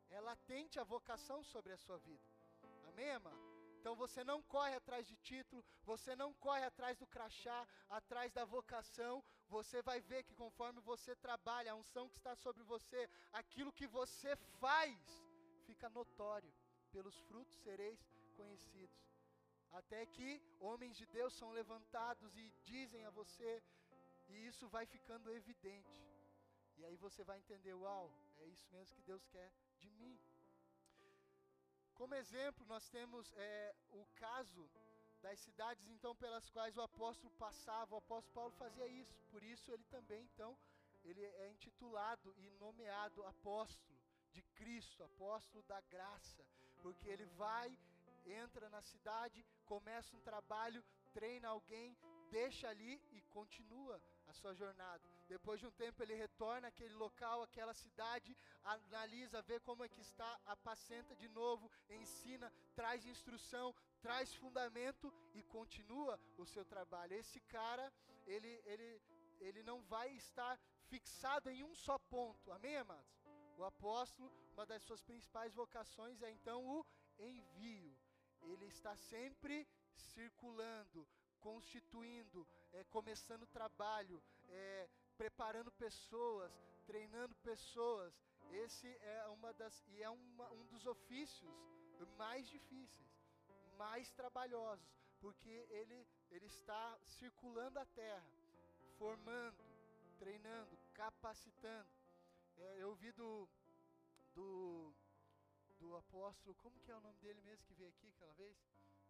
é latente a vocação sobre a sua vida. Amém, amado? Então você não corre atrás de título, você não corre atrás do crachá, atrás da vocação. Você vai ver que conforme você trabalha, a unção que está sobre você, aquilo que você faz, fica notório. Pelos frutos sereis conhecidos. Até que homens de Deus são levantados e dizem a você, e isso vai ficando evidente. E aí você vai entender: uau, é isso mesmo que Deus quer de mim. Como exemplo, nós temos é, o caso das cidades então pelas quais o apóstolo passava. O apóstolo Paulo fazia isso. Por isso ele também então ele é intitulado e nomeado apóstolo de Cristo, apóstolo da graça, porque ele vai, entra na cidade, começa um trabalho, treina alguém, deixa ali e continua a sua jornada. Depois de um tempo ele retorna àquele local, àquela cidade, analisa, vê como é que está, apacenta de novo, ensina, traz instrução, traz fundamento e continua o seu trabalho. Esse cara, ele, ele, ele não vai estar fixado em um só ponto. Amém, amados? O apóstolo, uma das suas principais vocações é então o envio. Ele está sempre circulando, constituindo, é, começando trabalho, é, preparando pessoas, treinando pessoas. Esse é uma das e é uma, um dos ofícios mais difíceis, mais trabalhosos, porque ele ele está circulando a terra, formando, treinando, capacitando. É, eu ouvi do do do apóstolo, como que é o nome dele mesmo que veio aqui aquela vez?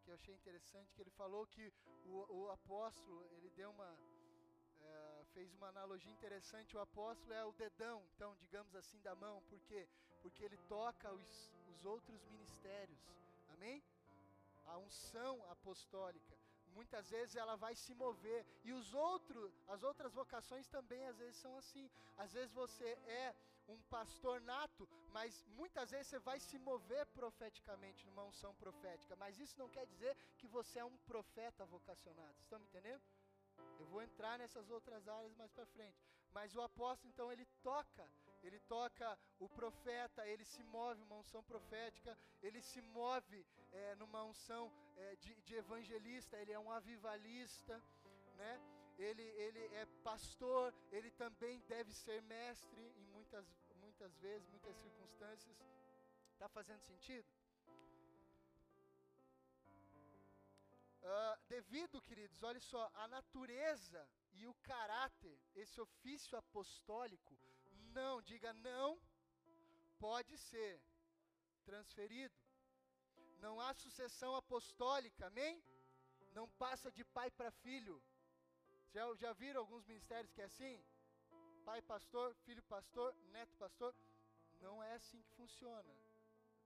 Que eu achei interessante que ele falou que o, o apóstolo ele deu uma fez uma analogia interessante. O apóstolo é o dedão, então, digamos assim, da mão. Por quê? Porque ele toca os, os outros ministérios. Amém? A unção apostólica. muitas vezes ela vai se mover. E os outros, as outras vocações também às vezes são assim. Às vezes você é um pastor nato, mas muitas vezes você vai se mover profeticamente numa unção profética, mas isso não quer dizer que você é um profeta vocacionado. Estão me entendendo? Eu vou entrar nessas outras áreas mais para frente. Mas o apóstolo então ele toca ele toca o profeta, ele se move uma unção profética, ele se move é, numa unção é, de, de, evangelista, ele é um avivalista, né? Ele, ele é pastor, ele também deve ser mestre em muitas, muitas vezes, muitas circunstâncias. Está fazendo sentido? Uh, devido, queridos, olha só, a natureza e o caráter, esse ofício apostólico, não, diga não, pode ser transferido. Não há sucessão apostólica, amém? Não passa de pai para filho. Já, já viram alguns ministérios que é assim? Pai pastor, filho pastor, neto pastor. Não é assim que funciona.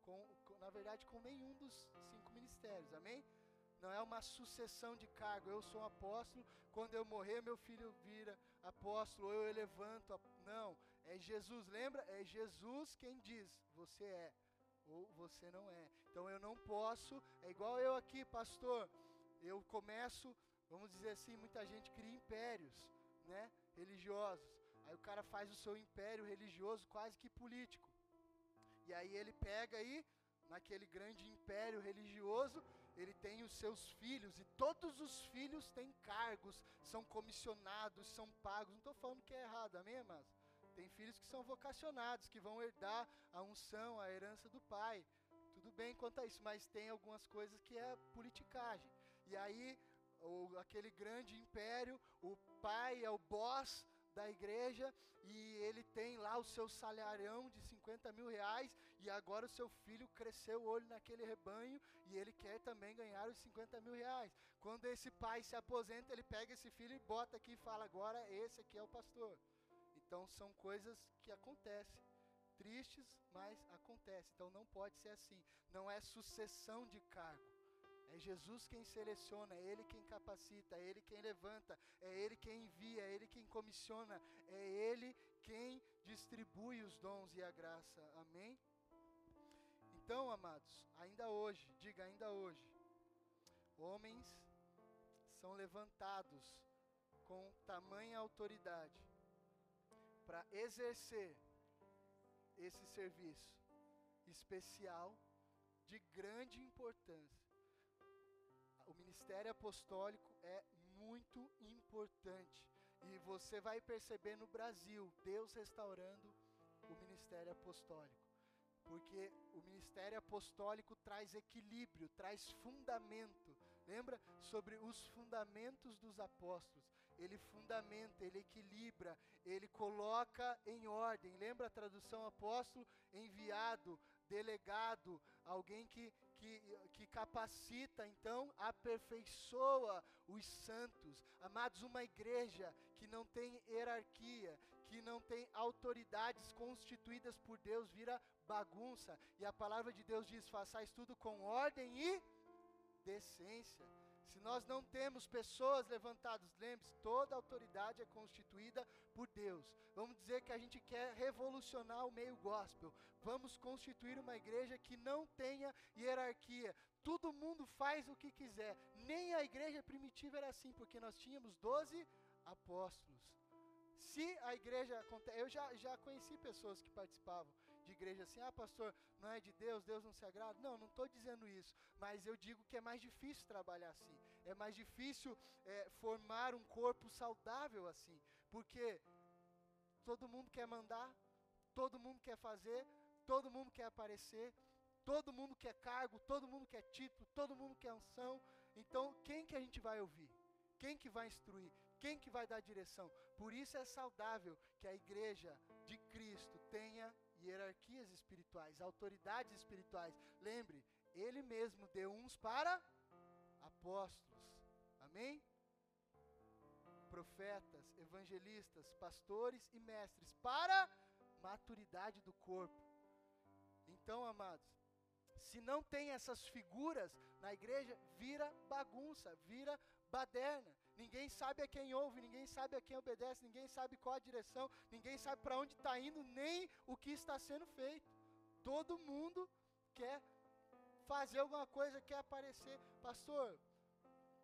Com, com, na verdade, com nenhum dos cinco ministérios, amém? Não é uma sucessão de cargo. Eu sou um apóstolo, quando eu morrer, meu filho vira apóstolo, ou eu levanto. Não, é Jesus, lembra? É Jesus quem diz: você é ou você não é. Então eu não posso, é igual eu aqui, pastor. Eu começo, vamos dizer assim, muita gente cria impérios, né, religiosos. Aí o cara faz o seu império religioso quase que político. E aí ele pega aí naquele grande império religioso, ele tem os seus filhos e todos os filhos têm cargos, são comissionados, são pagos. Não estou falando que é errado, amém, amados? Tem filhos que são vocacionados, que vão herdar a unção, a herança do pai. Tudo bem quanto a isso, mas tem algumas coisas que é politicagem. E aí, o, aquele grande império, o pai é o boss da igreja e ele tem lá o seu salarião de 50 mil reais e agora o seu filho cresceu o olho naquele rebanho e ele quer também ganhar os 50 mil reais. Quando esse pai se aposenta, ele pega esse filho e bota aqui e fala: agora esse aqui é o pastor. Então são coisas que acontecem. Tristes, mas acontece. Então não pode ser assim. Não é sucessão de cargo. É Jesus quem seleciona, é Ele quem capacita, é Ele quem levanta, é Ele quem envia, é Ele quem comissiona, é Ele quem distribui os dons e a graça. Amém? Então, amados, ainda hoje, diga ainda hoje, homens são levantados com tamanha autoridade para exercer esse serviço especial de grande importância. Ministério apostólico é muito importante e você vai perceber no Brasil Deus restaurando o ministério apostólico. Porque o ministério apostólico traz equilíbrio, traz fundamento. Lembra sobre os fundamentos dos apóstolos? ele fundamenta, ele equilibra, ele coloca em ordem. Lembra a tradução apóstolo? Enviado, delegado, alguém que, que, que capacita, então aperfeiçoa os santos. Amados, uma igreja que não tem hierarquia, que não tem autoridades constituídas por Deus, vira bagunça. E a palavra de Deus diz: façais tudo com ordem e decência. Se nós não temos pessoas levantadas, lembre-se, toda autoridade é constituída por Deus. Vamos dizer que a gente quer revolucionar o meio gospel. Vamos constituir uma igreja que não tenha hierarquia. Todo mundo faz o que quiser. Nem a igreja primitiva era assim, porque nós tínhamos 12 apóstolos. Se a igreja acontece, eu já, já conheci pessoas que participavam de igreja assim, ah, pastor, não é de Deus, Deus não se agrada. Não, não estou dizendo isso, mas eu digo que é mais difícil trabalhar assim, é mais difícil é, formar um corpo saudável assim, porque todo mundo quer mandar, todo mundo quer fazer, todo mundo quer aparecer, todo mundo quer cargo, todo mundo quer título, todo mundo quer unção. Então, quem que a gente vai ouvir? Quem que vai instruir? Quem que vai dar direção? Por isso é saudável que a igreja de Cristo tenha hierarquias espirituais, autoridades espirituais. Lembre, ele mesmo deu uns para apóstolos. Amém? Profetas, evangelistas, pastores e mestres para maturidade do corpo. Então, amados, se não tem essas figuras na igreja, vira bagunça, vira baderna. Ninguém sabe a quem ouve, ninguém sabe a quem obedece, ninguém sabe qual a direção, ninguém sabe para onde está indo, nem o que está sendo feito. Todo mundo quer fazer alguma coisa, quer aparecer. Pastor,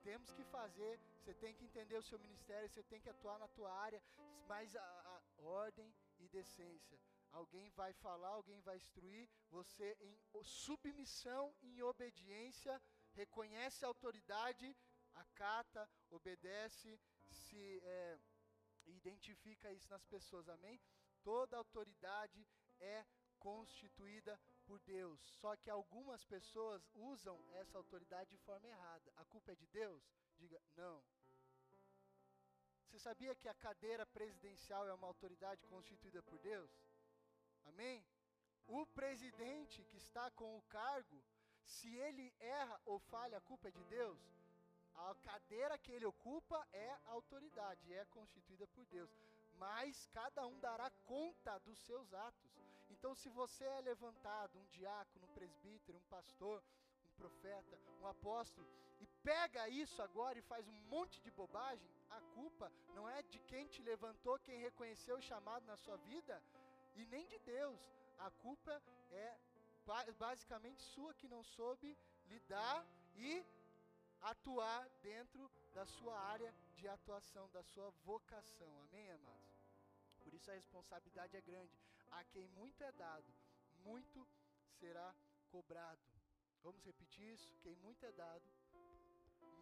temos que fazer, você tem que entender o seu ministério, você tem que atuar na tua área, mas a, a ordem e decência. Alguém vai falar, alguém vai instruir, você em submissão, em obediência, reconhece a autoridade, acata, obedece, se é, identifica isso nas pessoas, amém? Toda autoridade é constituída por Deus. Só que algumas pessoas usam essa autoridade de forma errada. A culpa é de Deus? Diga, não. Você sabia que a cadeira presidencial é uma autoridade constituída por Deus? Amém? O presidente que está com o cargo, se ele erra ou falha, a culpa é de Deus? A cadeira que ele ocupa é a autoridade, é constituída por Deus mas cada um dará conta dos seus atos. Então, se você é levantado, um diácono, um presbítero, um pastor, um profeta, um apóstolo, e pega isso agora e faz um monte de bobagem, a culpa não é de quem te levantou, quem reconheceu o chamado na sua vida, e nem de Deus. A culpa é basicamente sua que não soube lidar e atuar dentro da sua área de atuação, da sua vocação. Amém, amados? Por isso a responsabilidade é grande. A quem muito é dado, muito será cobrado. Vamos repetir isso? Quem muito é dado,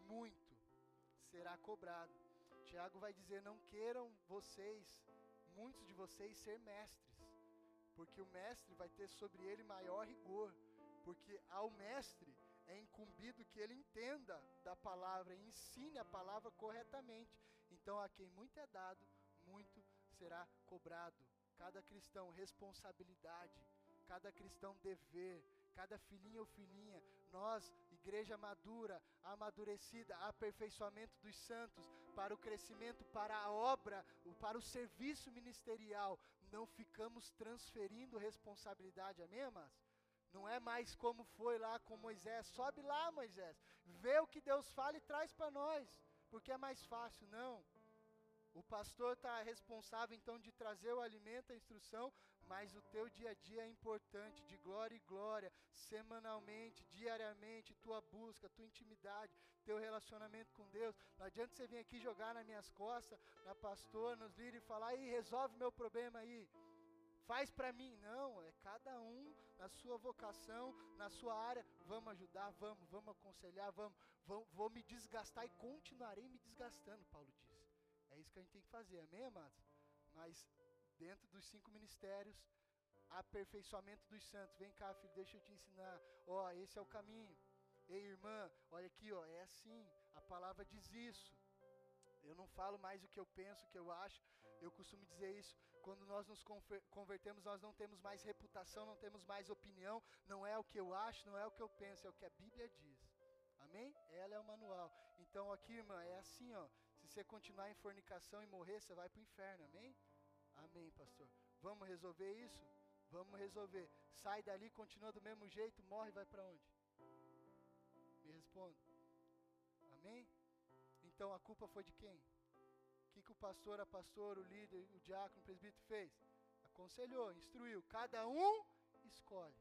muito será cobrado. Tiago vai dizer: Não queiram vocês, muitos de vocês, ser mestres, porque o mestre vai ter sobre ele maior rigor, porque ao mestre é incumbido que ele entenda da palavra e ensine a palavra corretamente. Então, a quem muito é dado, muito será cobrado. Cada cristão, responsabilidade. Cada cristão, dever. Cada filhinho ou filhinha, nós, igreja madura, amadurecida, aperfeiçoamento dos santos, para o crescimento, para a obra, para o serviço ministerial, não ficamos transferindo responsabilidade, amém, amados? Não é mais como foi lá com Moisés. Sobe lá, Moisés. Vê o que Deus fala e traz para nós. Porque é mais fácil. Não. O pastor está responsável então de trazer o alimento, a instrução, mas o teu dia a dia é importante, de glória e glória, semanalmente, diariamente, tua busca, tua intimidade, teu relacionamento com Deus. Não adianta você vir aqui jogar nas minhas costas, na pastor, nos líderes e falar, aí resolve meu problema aí faz para mim. Não, é cada um na sua vocação, na sua área. Vamos ajudar, vamos, vamos aconselhar, vamos, vamos, vou me desgastar e continuarei me desgastando, Paulo diz. É isso que a gente tem que fazer, amém, amados? Mas dentro dos cinco ministérios, aperfeiçoamento dos santos. Vem cá, filho, deixa eu te ensinar. Ó, esse é o caminho. Ei, irmã, olha aqui, ó, é assim. A palavra diz isso. Eu não falo mais o que eu penso, o que eu acho. Eu costumo dizer isso. Quando nós nos convertemos, nós não temos mais reputação, não temos mais opinião. Não é o que eu acho, não é o que eu penso, é o que a Bíblia diz. Amém? Ela é o manual. Então aqui, irmã, é assim, ó. Se você continuar em fornicação e morrer, você vai para o inferno. Amém? Amém, pastor. Vamos resolver isso? Vamos resolver. Sai dali, continua do mesmo jeito, morre, vai para onde? Me responda. Amém? Então a culpa foi de quem? Que, que o pastor, a pastor, o líder, o diácono, o presbítero fez? Aconselhou, instruiu. Cada um escolhe.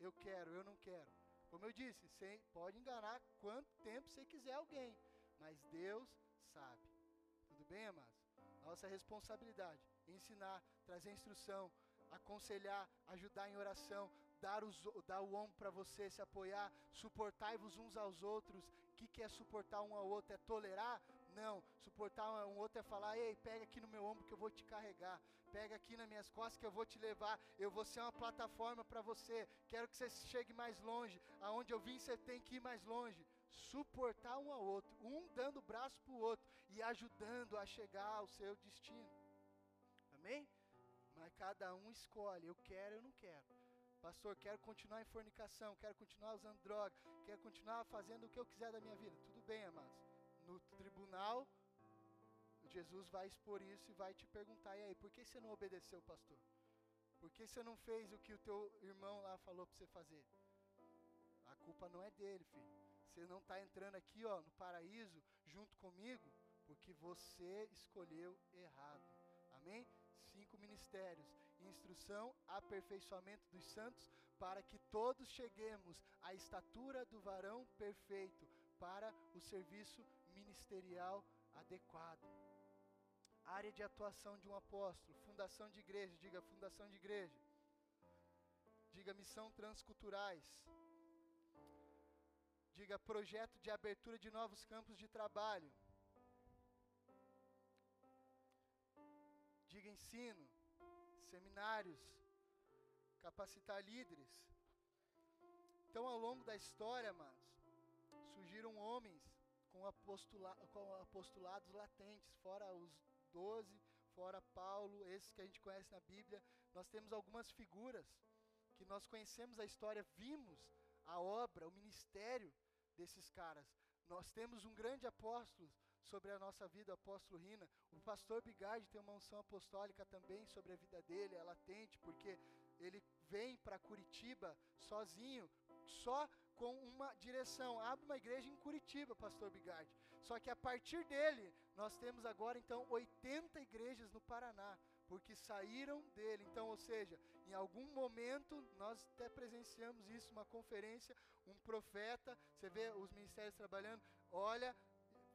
Eu quero, eu não quero. Como eu disse, você pode enganar quanto tempo você quiser alguém, mas Deus sabe. Tudo bem, amados? Nossa responsabilidade ensinar, trazer instrução, aconselhar, ajudar em oração, dar, os, dar o ombro para você, se apoiar, suportai-vos uns aos outros. O que, que é suportar um ao outro? É tolerar? Não, suportar um outro é falar: ei, pega aqui no meu ombro que eu vou te carregar, pega aqui nas minhas costas que eu vou te levar, eu vou ser uma plataforma para você. Quero que você chegue mais longe, aonde eu vim você tem que ir mais longe. Suportar um ao outro, um dando braço para o outro e ajudando a chegar ao seu destino. Amém? Mas cada um escolhe, eu quero, eu não quero. Pastor, quero continuar em fornicação, quero continuar usando droga, quero continuar fazendo o que eu quiser da minha vida. Tudo bem, amados. No tribunal, Jesus vai expor isso e vai te perguntar: e aí, por que você não obedeceu, pastor? Por que você não fez o que o teu irmão lá falou para você fazer? A culpa não é dele, filho. Você não está entrando aqui ó, no paraíso junto comigo porque você escolheu errado. Amém? Cinco ministérios: instrução, aperfeiçoamento dos santos, para que todos cheguemos à estatura do varão perfeito, para o serviço ministerial adequado. Área de atuação de um apóstolo, fundação de igreja, diga fundação de igreja. Diga missão transculturais. Diga projeto de abertura de novos campos de trabalho. Diga ensino, seminários, capacitar líderes. Então, ao longo da história, amados, surgiram homens com, apostula com apostolados latentes, fora os doze, fora Paulo, esses que a gente conhece na Bíblia. Nós temos algumas figuras que nós conhecemos a história, vimos a obra, o ministério desses caras. Nós temos um grande apóstolo sobre a nossa vida, o apóstolo Rina. O pastor Bigard tem uma unção apostólica também sobre a vida dele, é latente, porque ele vem para Curitiba sozinho, só com uma direção. Abre uma igreja em Curitiba, pastor Bigard. Só que a partir dele, nós temos agora então 80 igrejas no Paraná, porque saíram dele. Então, ou seja, em algum momento nós até presenciamos isso, uma conferência, um profeta, você vê os ministérios trabalhando, olha,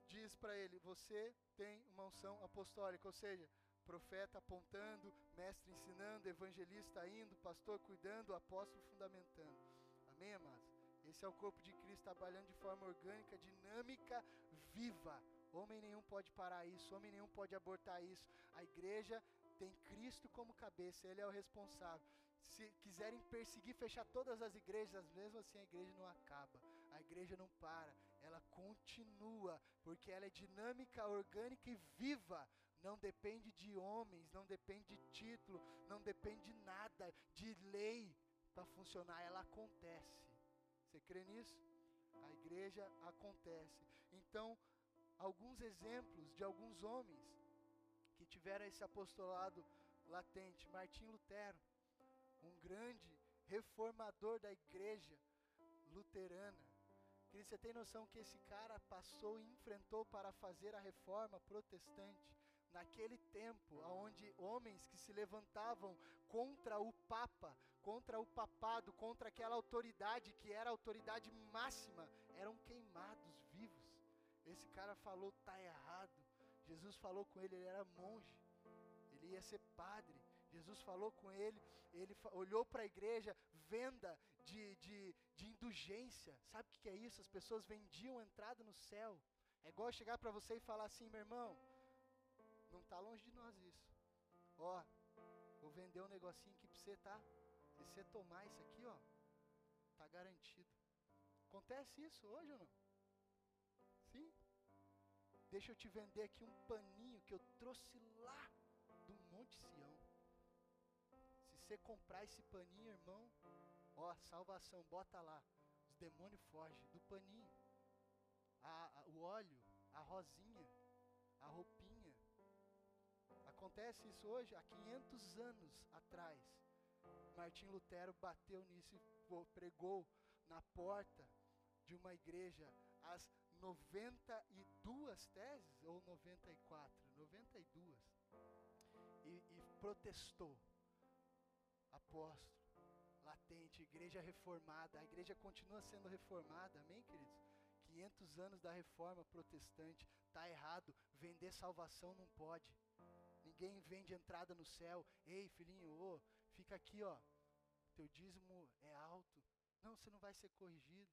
diz para ele: Você tem uma unção apostólica, ou seja, profeta apontando, mestre ensinando, evangelista indo, pastor cuidando, apóstolo fundamentando. Amém, amados? Esse é o corpo de Cristo trabalhando de forma orgânica, dinâmica, viva. Homem nenhum pode parar isso, homem nenhum pode abortar isso. A igreja tem Cristo como cabeça, Ele é o responsável. Se quiserem perseguir, fechar todas as igrejas, mesmo assim a igreja não acaba, a igreja não para, ela continua, porque ela é dinâmica, orgânica e viva. Não depende de homens, não depende de título, não depende de nada, de lei para funcionar, ela acontece. Você crê nisso? A igreja acontece. Então, alguns exemplos de alguns homens que tiveram esse apostolado latente. Martim Lutero, um grande reformador da igreja luterana. Querido, você tem noção que esse cara passou e enfrentou para fazer a reforma protestante? Naquele tempo, onde homens que se levantavam contra o Papa, contra o papado, contra aquela autoridade que era a autoridade máxima, eram queimados vivos. Esse cara falou, tá errado. Jesus falou com ele, ele era monge, ele ia ser padre. Jesus falou com ele, ele olhou para a igreja, venda de, de, de indulgência. Sabe o que é isso? As pessoas vendiam entrada no céu. É igual chegar para você e falar assim, meu irmão, não está longe de nós isso. Ó, vou vender um negocinho aqui para você, tá? Se você tomar isso aqui, ó, tá garantido. Acontece isso hoje ou não? Sim? Deixa eu te vender aqui um paninho que eu trouxe lá do Monte Sião. Se você comprar esse paninho, irmão, Ó, salvação, bota lá. Os demônios fogem do paninho. A, a, o óleo, a rosinha, a roupinha. Acontece isso hoje, há 500 anos atrás. Martim Lutero bateu nisso e pregou na porta de uma igreja as 92 teses, ou 94, 92, e, e protestou. Apóstolo, latente, igreja reformada. A igreja continua sendo reformada, amém, queridos? 500 anos da reforma protestante, tá errado. Vender salvação não pode. Ninguém vende entrada no céu. Ei, filhinho, ô, fica aqui, ó. Teu dízimo é alto. Não, você não vai ser corrigido.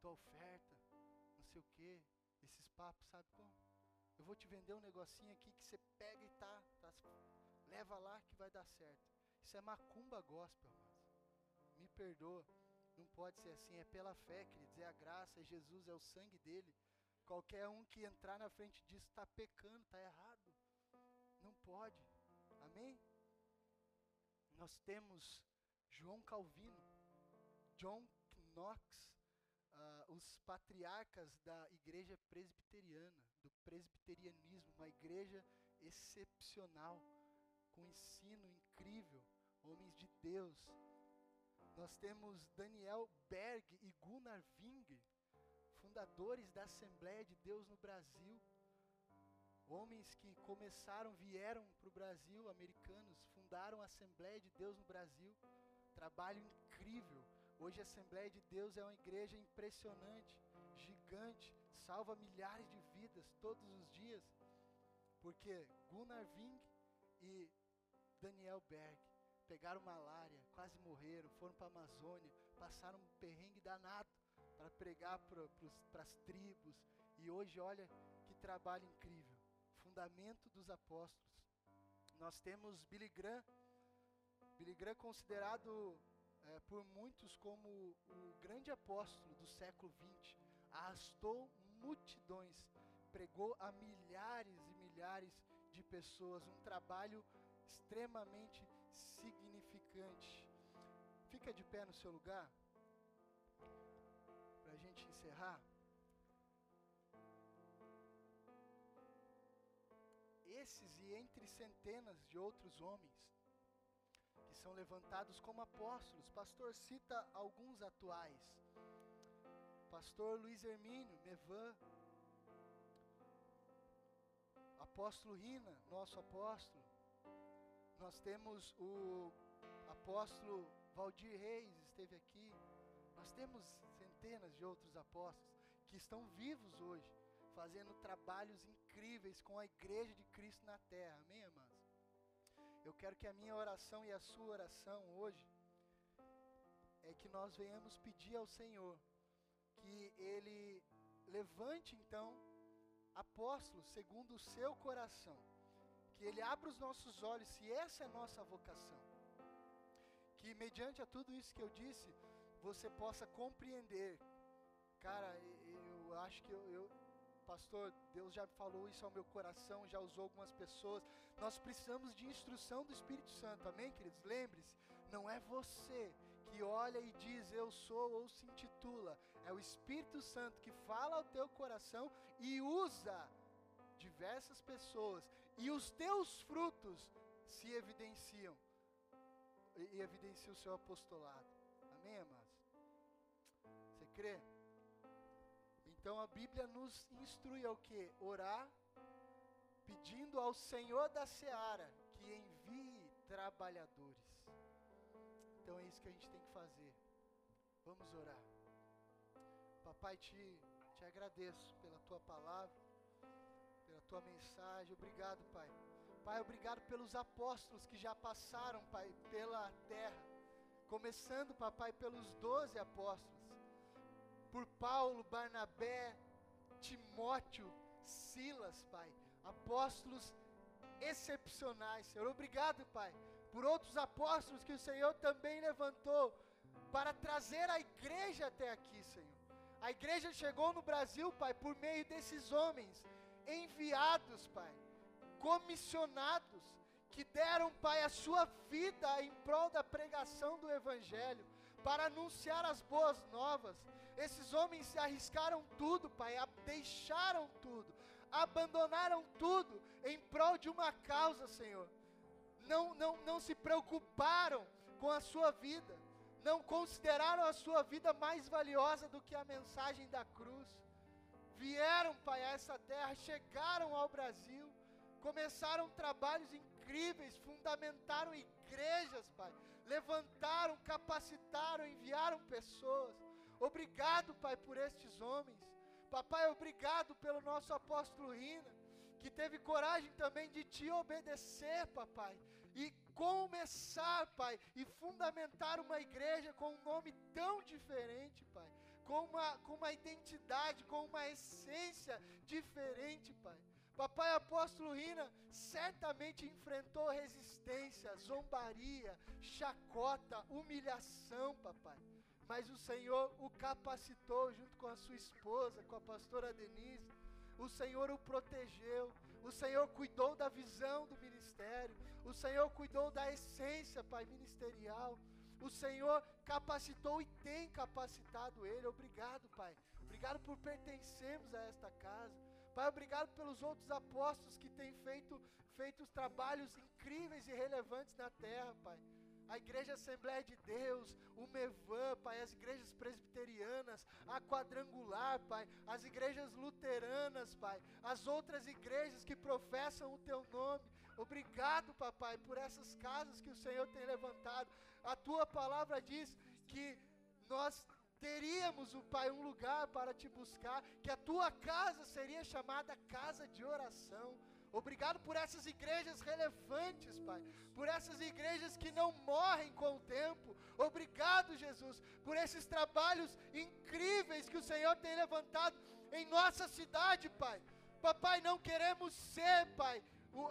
Tua oferta, não sei o quê. Esses papos, sabe como? Eu vou te vender um negocinho aqui que você pega e tá, tá leva lá que vai dar certo. Isso é macumba gospel, me perdoa. Não pode ser assim, é pela fé, queridos, é a graça, é Jesus, é o sangue dele. Qualquer um que entrar na frente disso está pecando, está errado. Não pode. Amém? Nós temos João Calvino, John Knox, uh, os patriarcas da igreja presbiteriana, do presbiterianismo, uma igreja excepcional, com ensino incrível, homens de Deus, nós temos Daniel Berg e Gunnar Ving, fundadores da Assembleia de Deus no Brasil. Homens que começaram, vieram para o Brasil, americanos, fundaram a Assembleia de Deus no Brasil. Trabalho incrível. Hoje a Assembleia de Deus é uma igreja impressionante, gigante, salva milhares de vidas todos os dias. Porque Gunnar Ving e Daniel Berg pegaram malária, quase morreram, foram para a Amazônia, passaram um perrengue danado para pregar para as tribos. E hoje, olha que trabalho incrível. Fundamento dos apóstolos. Nós temos Billy Graham. Billy Graham considerado é, por muitos como o grande apóstolo do século XX. Arrastou multidões, pregou a milhares e milhares de pessoas. Um trabalho extremamente significante. Fica de pé no seu lugar para a gente encerrar. Esses e entre centenas de outros homens que são levantados como apóstolos, pastor cita alguns atuais. Pastor Luiz Hermínio, Mevan, apóstolo Rina, nosso apóstolo. Nós temos o apóstolo Valdir Reis, esteve aqui. Nós temos centenas de outros apóstolos que estão vivos hoje, fazendo trabalhos incríveis com a igreja de Cristo na terra. Amém, amados? Eu quero que a minha oração e a sua oração hoje é que nós venhamos pedir ao Senhor que Ele levante então apóstolos segundo o seu coração, que Ele abra os nossos olhos, se essa é a nossa vocação, que mediante a tudo isso que eu disse, você possa compreender. Cara, eu acho que eu, eu, pastor, Deus já falou isso ao meu coração, já usou algumas pessoas. Nós precisamos de instrução do Espírito Santo, amém, queridos? Lembre-se, não é você que olha e diz eu sou ou se intitula, é o Espírito Santo que fala ao teu coração e usa diversas pessoas, e os teus frutos se evidenciam, e evidencia o seu apostolado. Amém, amados? Você crê? Então a Bíblia nos instrui ao que? Orar, pedindo ao Senhor da seara que envie trabalhadores. Então é isso que a gente tem que fazer. Vamos orar. Papai, te, te agradeço pela tua palavra, pela tua mensagem. Obrigado, Pai. Pai, obrigado pelos apóstolos que já passaram, Pai, pela terra. Começando, papai, pelos doze apóstolos por Paulo, Barnabé, Timóteo, Silas, Pai, apóstolos excepcionais, Senhor. Obrigado, Pai, por outros apóstolos que o Senhor também levantou para trazer a igreja até aqui, Senhor. A igreja chegou no Brasil, Pai, por meio desses homens enviados, Pai, comissionados, que deram, Pai, a sua vida em prol da pregação do Evangelho, para anunciar as boas novas, esses homens se arriscaram tudo, Pai, deixaram tudo, abandonaram tudo em prol de uma causa, Senhor. Não, não, não se preocuparam com a sua vida, não consideraram a sua vida mais valiosa do que a mensagem da cruz. Vieram, Pai, a essa terra, chegaram ao Brasil, começaram trabalhos incríveis, fundamentaram igrejas, Pai, levantaram, capacitaram, enviaram pessoas. Obrigado, Pai, por estes homens. Papai, obrigado pelo nosso apóstolo Rina, que teve coragem também de te obedecer, papai, e começar, pai, e fundamentar uma igreja com um nome tão diferente, pai, com uma, com uma identidade, com uma essência diferente, pai. Papai apóstolo Rina certamente enfrentou resistência, zombaria, chacota, humilhação, papai mas o Senhor o capacitou junto com a sua esposa, com a pastora Denise. O Senhor o protegeu, o Senhor cuidou da visão do ministério, o Senhor cuidou da essência, Pai, ministerial. O Senhor capacitou e tem capacitado ele. Obrigado, Pai. Obrigado por pertencermos a esta casa. Pai, obrigado pelos outros apóstolos que têm feito, feito trabalhos incríveis e relevantes na terra, Pai. A Igreja Assembleia de Deus, o Mevan, Pai, as igrejas presbiterianas, a quadrangular, Pai, as igrejas luteranas, Pai, as outras igrejas que professam o Teu nome. Obrigado, Papai, por essas casas que o Senhor tem levantado. A Tua palavra diz que nós teríamos, o Pai, um lugar para te buscar, que a Tua casa seria chamada casa de oração. Obrigado por essas igrejas relevantes, Pai. Por essas igrejas que não morrem com o tempo. Obrigado, Jesus, por esses trabalhos incríveis que o Senhor tem levantado em nossa cidade, Pai. Papai, não queremos ser, Pai,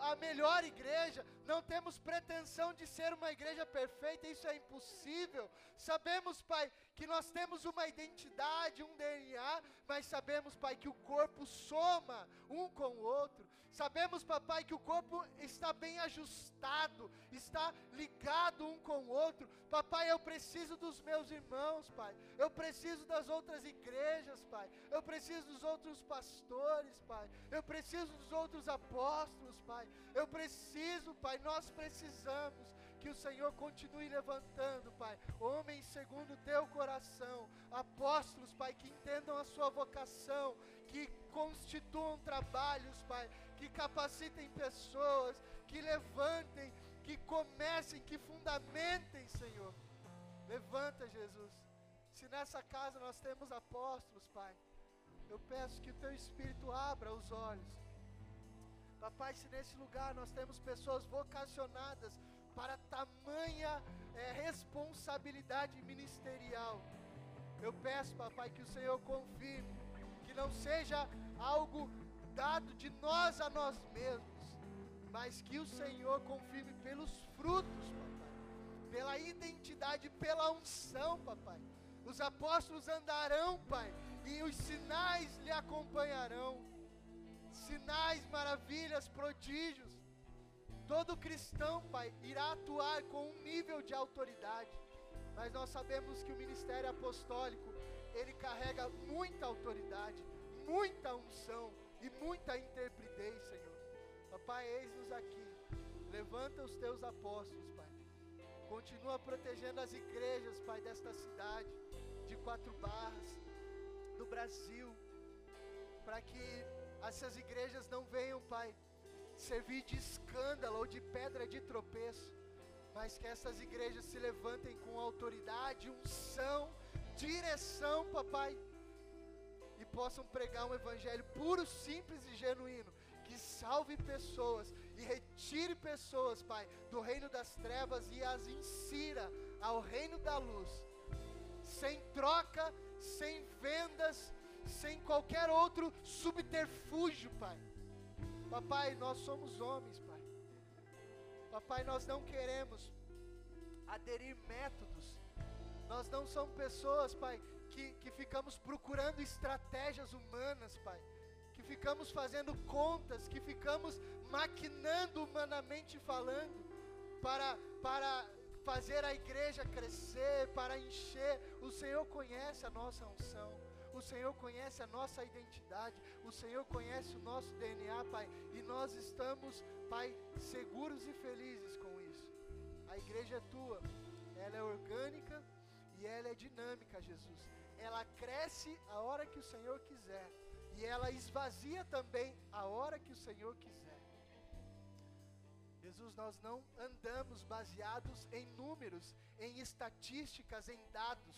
a melhor igreja, não temos pretensão de ser uma igreja perfeita, isso é impossível. Sabemos, Pai, que nós temos uma identidade, um DNA, mas sabemos, Pai, que o corpo soma um com o outro. Sabemos, papai, que o corpo está bem ajustado, está ligado um com o outro. Papai, eu preciso dos meus irmãos, pai. Eu preciso das outras igrejas, pai. Eu preciso dos outros pastores, pai. Eu preciso dos outros apóstolos, pai. Eu preciso, pai. Nós precisamos que o Senhor continue levantando, Pai, homens segundo o teu coração, apóstolos, Pai, que entendam a sua vocação, que constituam trabalhos, Pai, que capacitem pessoas, que levantem, que comecem, que fundamentem, Senhor. Levanta, Jesus. Se nessa casa nós temos apóstolos, Pai, eu peço que o Teu Espírito abra os olhos. Papai, se nesse lugar nós temos pessoas vocacionadas para tamanha é, responsabilidade ministerial, eu peço, papai, que o Senhor confirme, que não seja algo dado de nós a nós mesmos, mas que o Senhor confirme pelos frutos, papai, pela identidade, pela unção, papai. Os apóstolos andarão, pai, e os sinais lhe acompanharão. Sinais, maravilhas, prodígios. Todo cristão, pai, irá atuar com um nível de autoridade. Mas nós sabemos que o ministério apostólico, ele carrega muita autoridade, muita unção, e muita intrepidez, Senhor. Papai, eis-nos aqui. Levanta os teus apóstolos, Pai. Continua protegendo as igrejas, Pai, desta cidade, de quatro barras, do Brasil, para que essas igrejas não venham, Pai, servir de escândalo ou de pedra de tropeço, mas que essas igrejas se levantem com autoridade, unção, direção, Papai possam pregar um evangelho puro, simples e genuíno, que salve pessoas e retire pessoas, Pai, do reino das trevas e as insira ao reino da luz, sem troca, sem vendas, sem qualquer outro subterfúgio, Pai. Papai, nós somos homens, Pai. Papai, nós não queremos aderir métodos. Nós não somos pessoas, Pai, que, que ficamos procurando estratégias humanas, Pai, que ficamos fazendo contas, que ficamos maquinando humanamente falando, para, para fazer a igreja crescer, para encher. O Senhor conhece a nossa unção. O Senhor conhece a nossa identidade, o Senhor conhece o nosso DNA, Pai, e nós estamos, Pai, seguros e felizes com isso. A igreja é tua, ela é orgânica e ela é dinâmica, Jesus ela cresce a hora que o Senhor quiser, e ela esvazia também a hora que o Senhor quiser. Jesus, nós não andamos baseados em números, em estatísticas, em dados.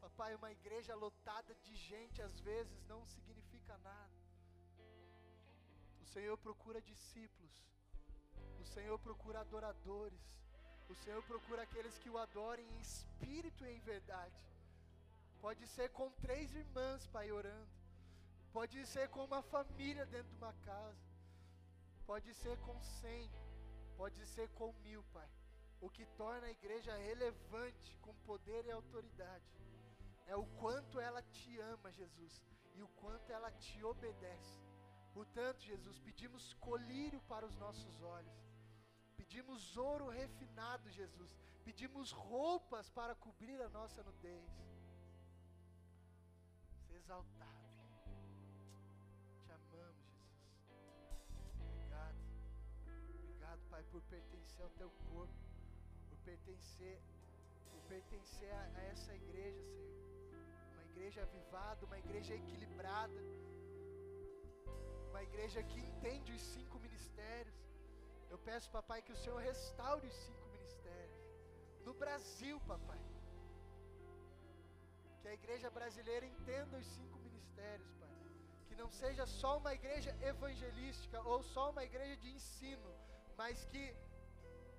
Papai, uma igreja lotada de gente às vezes não significa nada. O Senhor procura discípulos, o Senhor procura adoradores, o Senhor procura aqueles que o adorem em espírito e em verdade. Pode ser com três irmãs, Pai, orando. Pode ser com uma família dentro de uma casa. Pode ser com cem. Pode ser com mil, Pai. O que torna a igreja relevante, com poder e autoridade, é o quanto ela te ama, Jesus, e o quanto ela te obedece. Portanto, Jesus, pedimos colírio para os nossos olhos. Pedimos ouro refinado, Jesus. Pedimos roupas para cobrir a nossa nudez exaltado. Te amamos, Jesus. Obrigado. Obrigado, Pai, por pertencer ao teu corpo, pertencer, por pertencer a, a essa igreja, Senhor. Uma igreja avivada, uma igreja equilibrada, uma igreja que entende os cinco ministérios. Eu peço, papai, que o Senhor restaure os cinco ministérios. No Brasil, papai. Que a igreja brasileira entenda os cinco ministérios, Pai. Que não seja só uma igreja evangelística ou só uma igreja de ensino, mas que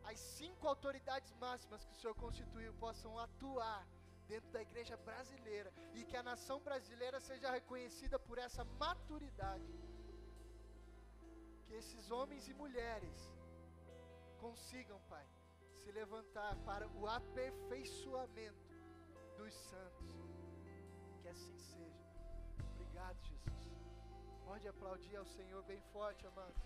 as cinco autoridades máximas que o Senhor constituiu possam atuar dentro da igreja brasileira e que a nação brasileira seja reconhecida por essa maturidade. Que esses homens e mulheres consigam, Pai, se levantar para o aperfeiçoamento dos santos. Assim seja. Obrigado, Jesus. Pode aplaudir ao Senhor bem forte, amados.